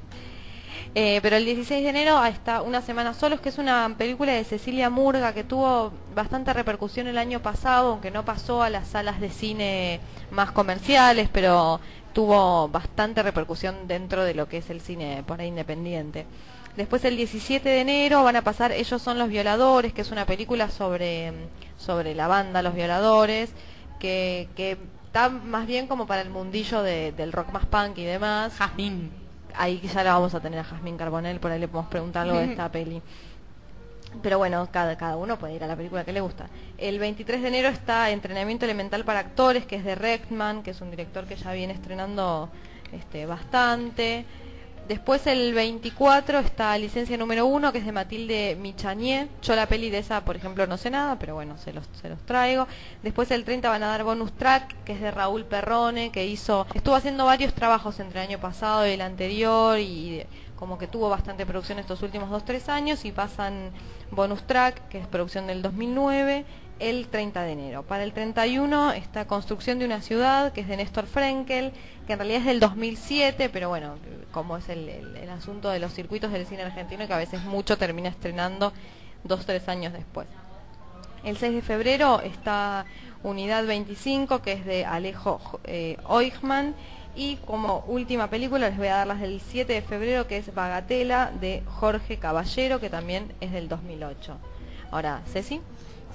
Eh, pero el 16 de enero está Una Semana Solos, que es una película de Cecilia Murga que tuvo bastante repercusión el año pasado, aunque no pasó a las salas de cine más comerciales, pero tuvo bastante repercusión dentro de lo que es el cine por ahí independiente. Después el 17 de enero van a pasar Ellos son los violadores, que es una película sobre, sobre la banda Los Violadores, que, que está más bien como para el mundillo de- del rock más punk y demás. Jazmín. Ahí ya la vamos a tener a Jazmín Carbonell, por ahí le podemos preguntar algo de esta peli. Pero bueno, cada, cada uno puede ir a la película que le gusta. El 23 de enero está Entrenamiento Elemental para Actores, que es de Rechtman, que es un director que ya viene estrenando este, bastante. Después el 24 está Licencia número 1, que es de Matilde Michanier. Yo la peli de esa, por ejemplo, no sé nada, pero bueno, se los, se los traigo. Después el 30 van a dar Bonus Track, que es de Raúl Perrone, que hizo, estuvo haciendo varios trabajos entre el año pasado y el anterior y como que tuvo bastante producción estos últimos 2-3 años y pasan Bonus Track, que es producción del 2009, el 30 de enero. Para el 31 está Construcción de una ciudad, que es de Néstor Frenkel, que en realidad es del 2007, pero bueno, como es el, asunto de los circuitos del cine argentino, que a veces mucho termina estrenando 2-3 años después. El 6 de febrero está Unidad 25, que es de Alejo eh, Oigman. Y como última película les voy a dar las del 7 de febrero, que es Bagatela, de Jorge Caballero, que también es del 2008. Ahora, Ceci.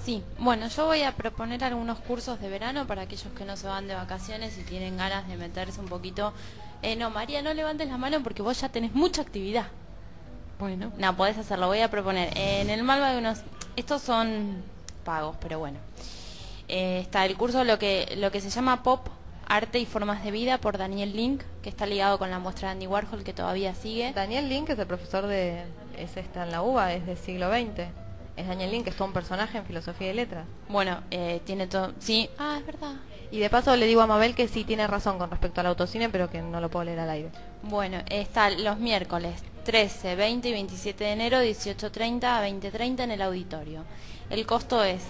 Sí, bueno, yo voy a proponer algunos cursos de verano para aquellos que no se van de vacaciones y tienen ganas de meterse un poquito. Eh, no, María, no levantes la mano porque vos ya tenés mucha actividad. Bueno. No, podés hacerlo, voy a proponer. En el Malva de unos... Estos son pagos, pero bueno. Eh, está el curso lo que, lo que se llama Pop, Arte y Formas de Vida por Daniel Link, que está ligado con la muestra de Andy Warhol que todavía sigue. Daniel Link es el profesor de... Es está en la UBA, es del siglo XX. Es Daniel Link, que es todo un personaje en filosofía y letras. Bueno, eh, tiene todo... Sí, ah, es verdad. Y de paso le digo a Mabel que sí tiene razón con respecto al autocine, pero que no lo puedo leer al aire. Bueno, está los miércoles 13, 20 y 27 de enero, 18.30 a 20.30 en el auditorio. El costo es.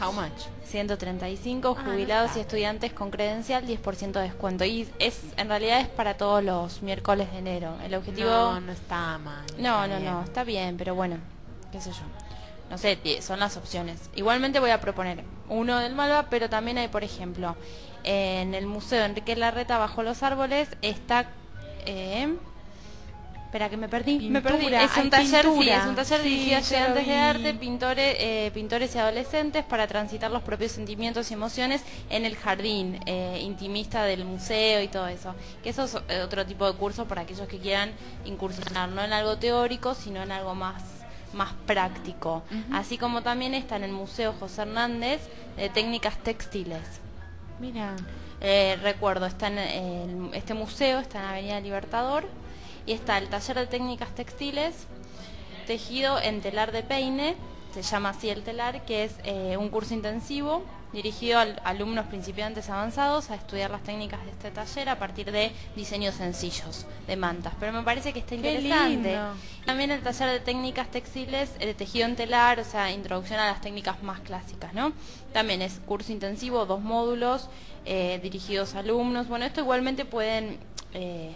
How much? 135 Ah, jubilados no y estudiantes con credencial 10% de descuento y es en realidad es para todos los miércoles de enero el objetivo No, no está mal. no está no bien. no está bien pero bueno qué sé yo no sé son las opciones igualmente voy a proponer uno del Malva pero también hay por ejemplo en el museo Enrique Larreta bajo los árboles está eh, Espera, que me perdí. me Pintura, perdí. Es un taller, sí, es un taller Sí, dirigido a estudiantes de arte, pintores, eh, pintores y adolescentes para transitar los propios sentimientos y emociones en el jardín eh, intimista del museo y todo eso. Que eso es eh, otro tipo de curso para aquellos que quieran incursionar no en algo teórico, sino en algo más más práctico. Así como también está en el Museo José Hernández de técnicas textiles. Mira. Eh, recuerdo, está en el- este museo, está en Avenida Libertador, y está el taller de técnicas textiles, tejido en telar de peine, se llama así el telar, que es eh, un curso intensivo dirigido a alumnos principiantes avanzados a estudiar las técnicas de este taller a partir de diseños sencillos de mantas. Pero me parece que está interesante. También el taller de técnicas textiles, eh, de tejido en telar, o sea, introducción a las técnicas más clásicas, ¿no? También es curso intensivo, dos módulos eh, dirigidos a alumnos. Bueno, esto igualmente pueden eh,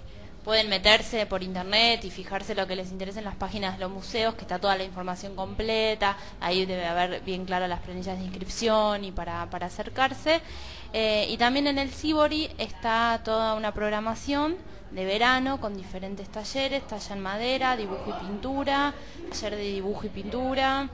pueden meterse por internet y fijarse lo que les interesa en las páginas de los museos, que está toda la información completa. Ahí debe haber bien claras las planillas de inscripción y para, para acercarse. Eh, y también en el Cibori está toda una programación de verano con diferentes talleres, taller en madera, dibujo y pintura, taller de dibujo y pintura,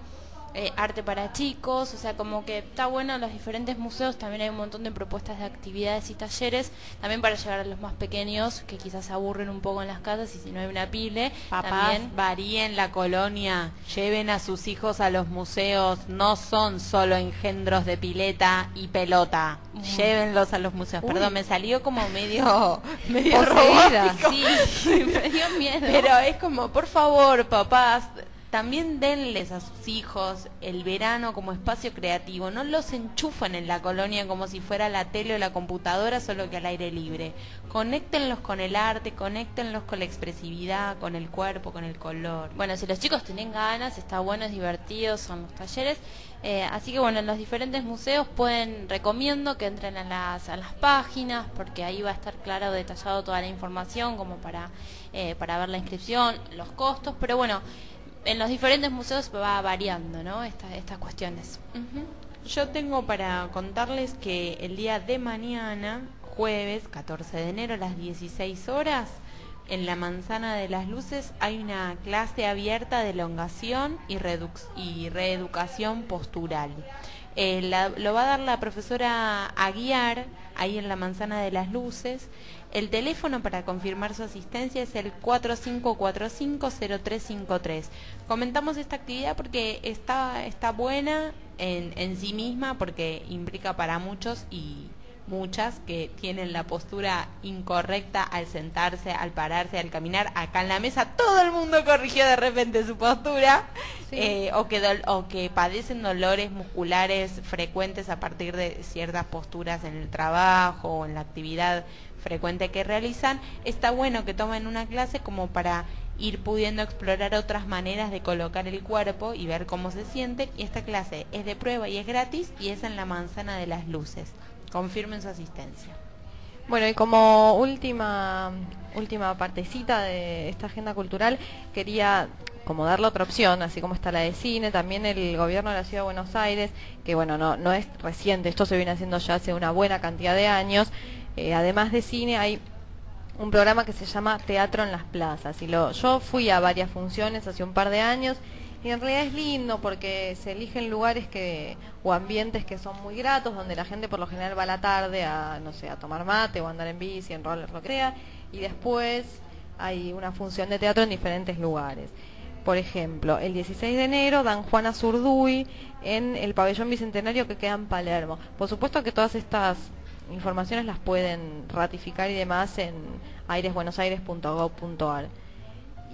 eh, arte para chicos, o sea, como que está bueno en los diferentes museos, también hay un montón de propuestas de actividades y talleres, también para llegar a los más pequeños que quizás se aburren un poco en las casas y si no hay una pile, Papás, también varíen la colonia, lleven a sus hijos a los museos, no son solo engendros de pileta y pelota, llévenlos a los museos. Uy. Perdón, me salió como medio, medio sí, me dio miedo. Pero es como, por favor, papás, también denles a sus hijos el verano como espacio creativo. No los enchufen en la colonia como si fuera la tele o la computadora, solo que al aire libre. Conéctenlos con el arte, conéctenlos con la expresividad, con el cuerpo, con el color. Bueno, si los chicos tienen ganas, está bueno, es divertido, son los talleres. Eh, así que bueno, en los diferentes museos pueden, recomiendo que entren a las, a las páginas, porque ahí va a estar claro, detallado toda la información, como para, eh, para ver la inscripción, los costos, pero bueno, en los diferentes museos va variando, ¿no? Estas, estas cuestiones. Yo tengo para contarles que el día de mañana, jueves 14 de enero a las 16 horas, en la Manzana de las Luces hay una clase abierta de elongación y, y reeducación postural. Eh, la- lo va a dar la profesora Aguiar ahí en la Manzana de las Luces. El teléfono para confirmar su asistencia es el 45450353. Comentamos esta actividad porque está, está buena en, en sí misma, porque implica para muchos y muchas que tienen la postura incorrecta al sentarse, al pararse, al caminar. Acá en la mesa todo el mundo corrigió de repente su postura eh, o, que o que padecen dolores musculares frecuentes a partir de ciertas posturas en el trabajo o en la actividad frecuente que realizan. Está bueno que tomen una clase como para ir pudiendo explorar otras maneras de colocar el cuerpo y ver cómo se sienten. Y esta clase es de prueba y es gratis y es en la manzana de las luces. Confirmen su asistencia. Bueno, y como última, última partecita de esta agenda cultural, quería como darle otra opción, así como está la de cine, también el gobierno de la Ciudad de Buenos Aires, que bueno, no, no es reciente, esto se viene haciendo ya hace una buena cantidad de años, eh, además de cine hay un programa que se llama Teatro en las Plazas. Y lo, yo fui a varias funciones hace un par de años y en realidad es lindo porque se eligen lugares que o ambientes que son muy gratos, donde la gente por lo general va a la tarde a, no sé, a tomar mate o a andar en bici, en roller, lo sea, y después hay una función de teatro en diferentes lugares. Por ejemplo, el 16 de enero dan Juana Zurduy en el pabellón bicentenario que queda en Palermo. Por supuesto que todas estas informaciones las pueden ratificar y demás en airesbuenosaires.gov.ar.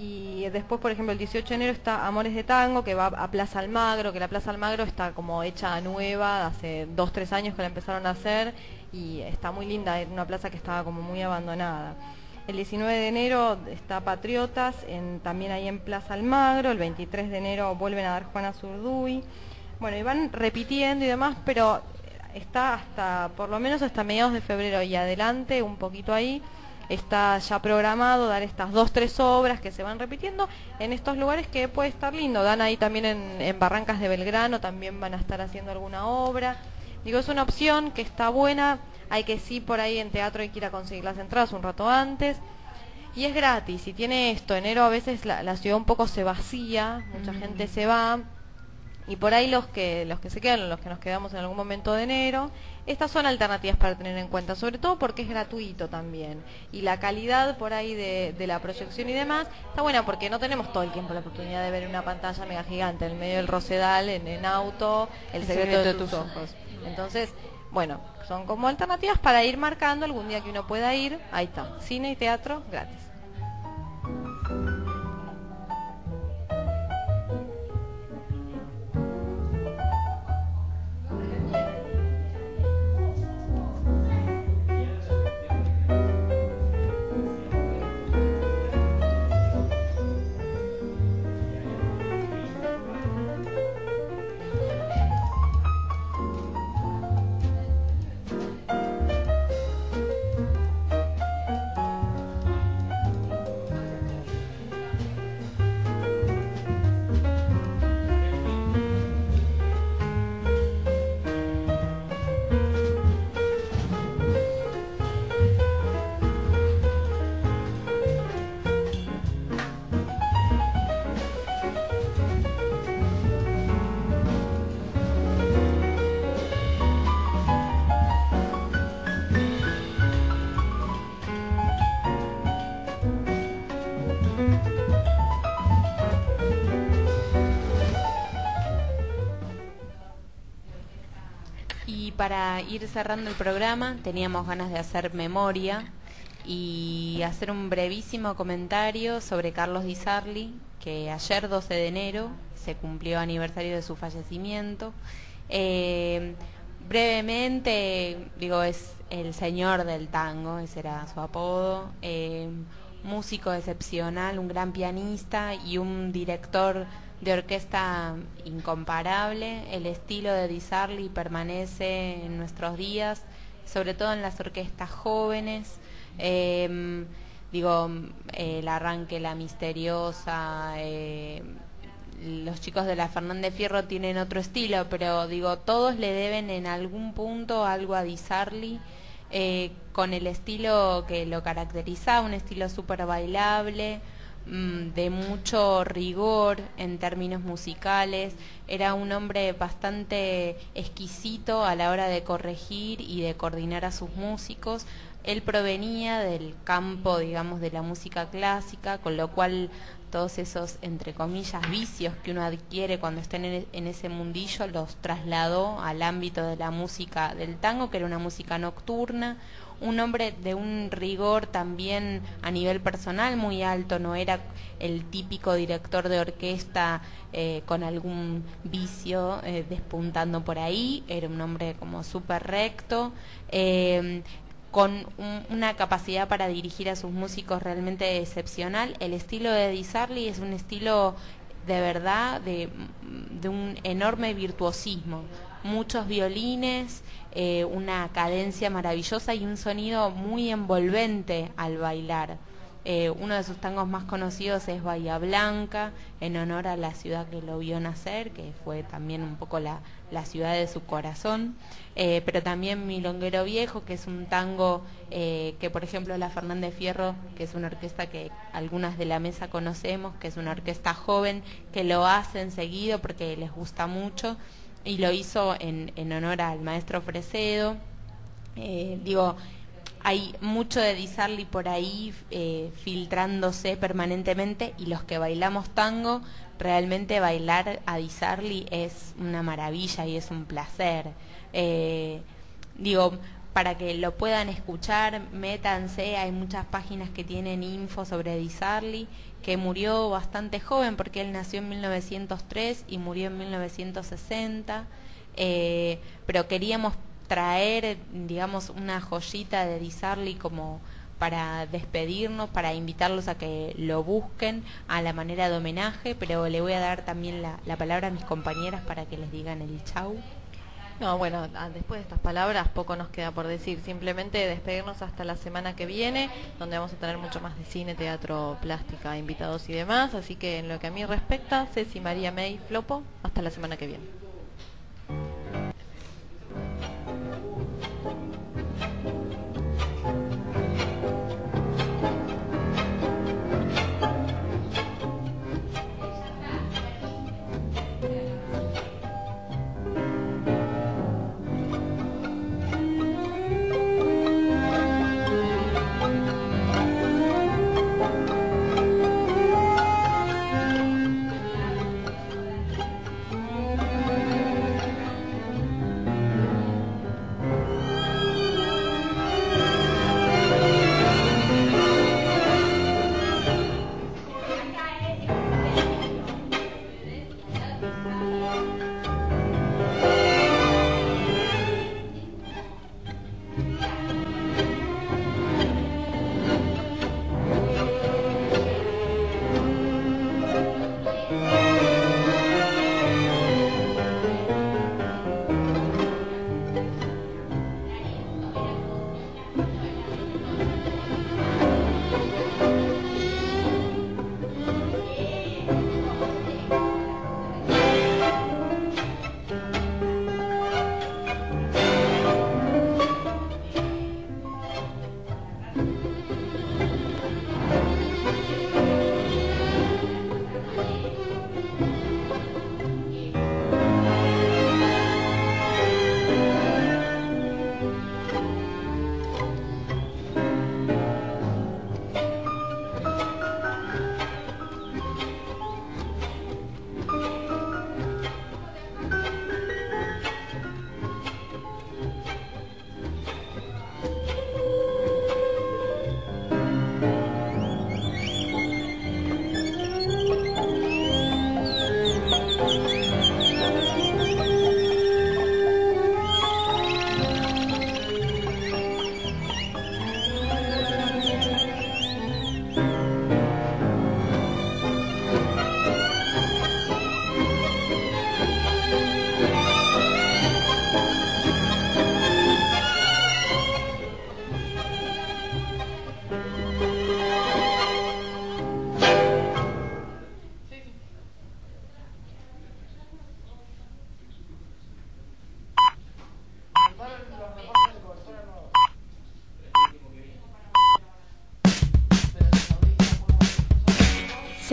Y después, por ejemplo, el 18 de enero está Amores de Tango, que va a Plaza Almagro, que la Plaza Almagro está como hecha nueva, hace dos, tres años que la empezaron a hacer, y está muy linda, era una plaza que estaba como muy abandonada. El 19 de enero está Patriotas, también ahí en Plaza Almagro, el 23 de enero vuelven a dar Juana Zurduy. Bueno, y van repitiendo y demás, pero está hasta, por lo menos hasta mediados de febrero y adelante, un poquito ahí, está ya programado dar estas dos, tres obras que se van repitiendo en estos lugares que puede estar lindo. Dan ahí también en, en Barrancas de Belgrano, también van a estar haciendo alguna obra. Digo, es una opción que está buena, hay que sí por ahí en teatro hay que ir a conseguir las entradas un rato antes. y es gratis y tiene esto. Enero a veces la, la ciudad un poco se vacía, mucha gente se va y por ahí los que los que se quedan, los que nos quedamos en algún momento de enero, estas son alternativas para tener en cuenta, sobre todo porque es gratuito también y la calidad por ahí de, de la proyección y demás está buena porque no tenemos todo el tiempo la oportunidad de ver una pantalla mega gigante en medio del Rosedal, en, en auto, el, secreto, de, tus ojos. Entonces, bueno, son como alternativas para ir marcando algún día que uno pueda ir, ahí está, cine y teatro gratis. Para ir cerrando el programa, teníamos ganas de hacer memoria y hacer un brevísimo comentario sobre Carlos Di Sarli, que ayer 12 de enero se cumplió aniversario de su fallecimiento. Eh, brevemente, digo, es el señor del tango, ese era su apodo. eh, músico excepcional, un gran pianista y un director de orquesta incomparable. El estilo de Di Sarli permanece en nuestros días, sobre todo en las orquestas jóvenes. Eh, digo, el arranque, la misteriosa, eh, los chicos de la Fernández Fierro tienen otro estilo, pero digo, todos le deben en algún punto algo a Di Sarli, eh, con el estilo que lo caracterizaba, un estilo súper bailable, de mucho rigor en términos musicales. Era un hombre bastante exquisito a la hora de corregir y de coordinar a sus músicos. Él provenía del campo, digamos, de la música clásica, con lo cual todos esos, entre comillas, vicios que uno adquiere cuando está en, en ese mundillo los trasladó al ámbito de la música del tango, que era una música nocturna, un hombre de un rigor también a nivel personal muy alto, no era el típico director de orquesta eh, con algún vicio eh, despuntando por ahí, era un hombre como súper recto. Eh, con un, una capacidad para dirigir a sus músicos realmente excepcional. El estilo de Di Sarli es un estilo de verdad de, de un enorme virtuosismo. Muchos violines, eh, una cadencia maravillosa y un sonido muy envolvente al bailar. Eh, uno de sus tangos más conocidos es Bahía Blanca, en honor a la ciudad que lo vio nacer, que fue también un poco la, la ciudad de su corazón. Eh, pero también Milonguero Viejo, que es un tango que, por ejemplo, la Fernández Fierro, que es una orquesta que algunas de la mesa conocemos, que es una orquesta joven, que lo hacen seguido porque les gusta mucho, y lo hizo en, en honor al maestro Fresedo. Eh, digo, hay mucho de Di Sarli por ahí eh, filtrándose permanentemente y los que bailamos tango, realmente bailar a Di Sarli es una maravilla y es un placer. Eh, digo, para que lo puedan escuchar, métanse, hay muchas páginas que tienen info sobre Di Sarli, que murió bastante joven porque él nació en 1903 y murió en 1960, eh, pero queríamos traer, digamos, una joyita de Di Sarli como para despedirnos, para invitarlos a que lo busquen a la manera de homenaje, pero le voy a dar también la, la palabra a mis compañeras para que les digan el chau. No, bueno, ah, después de estas palabras poco nos queda por decir. Simplemente despedirnos hasta la semana que viene, donde vamos a tener mucho más de cine, teatro, plástica, invitados y demás. Así que en lo que a mí respecta, Ceci, María May, Flopo, hasta la semana que viene.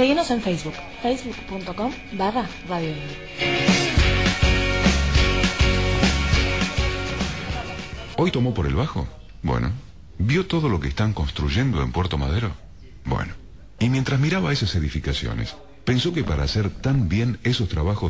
En Facebook, facebook.com barra. ¿Hoy tomó por el bajo? Bueno. ¿Vio todo lo que están construyendo en Puerto Madero? Bueno. Y mientras miraba esas edificaciones, pensó que para hacer tan bien esos trabajos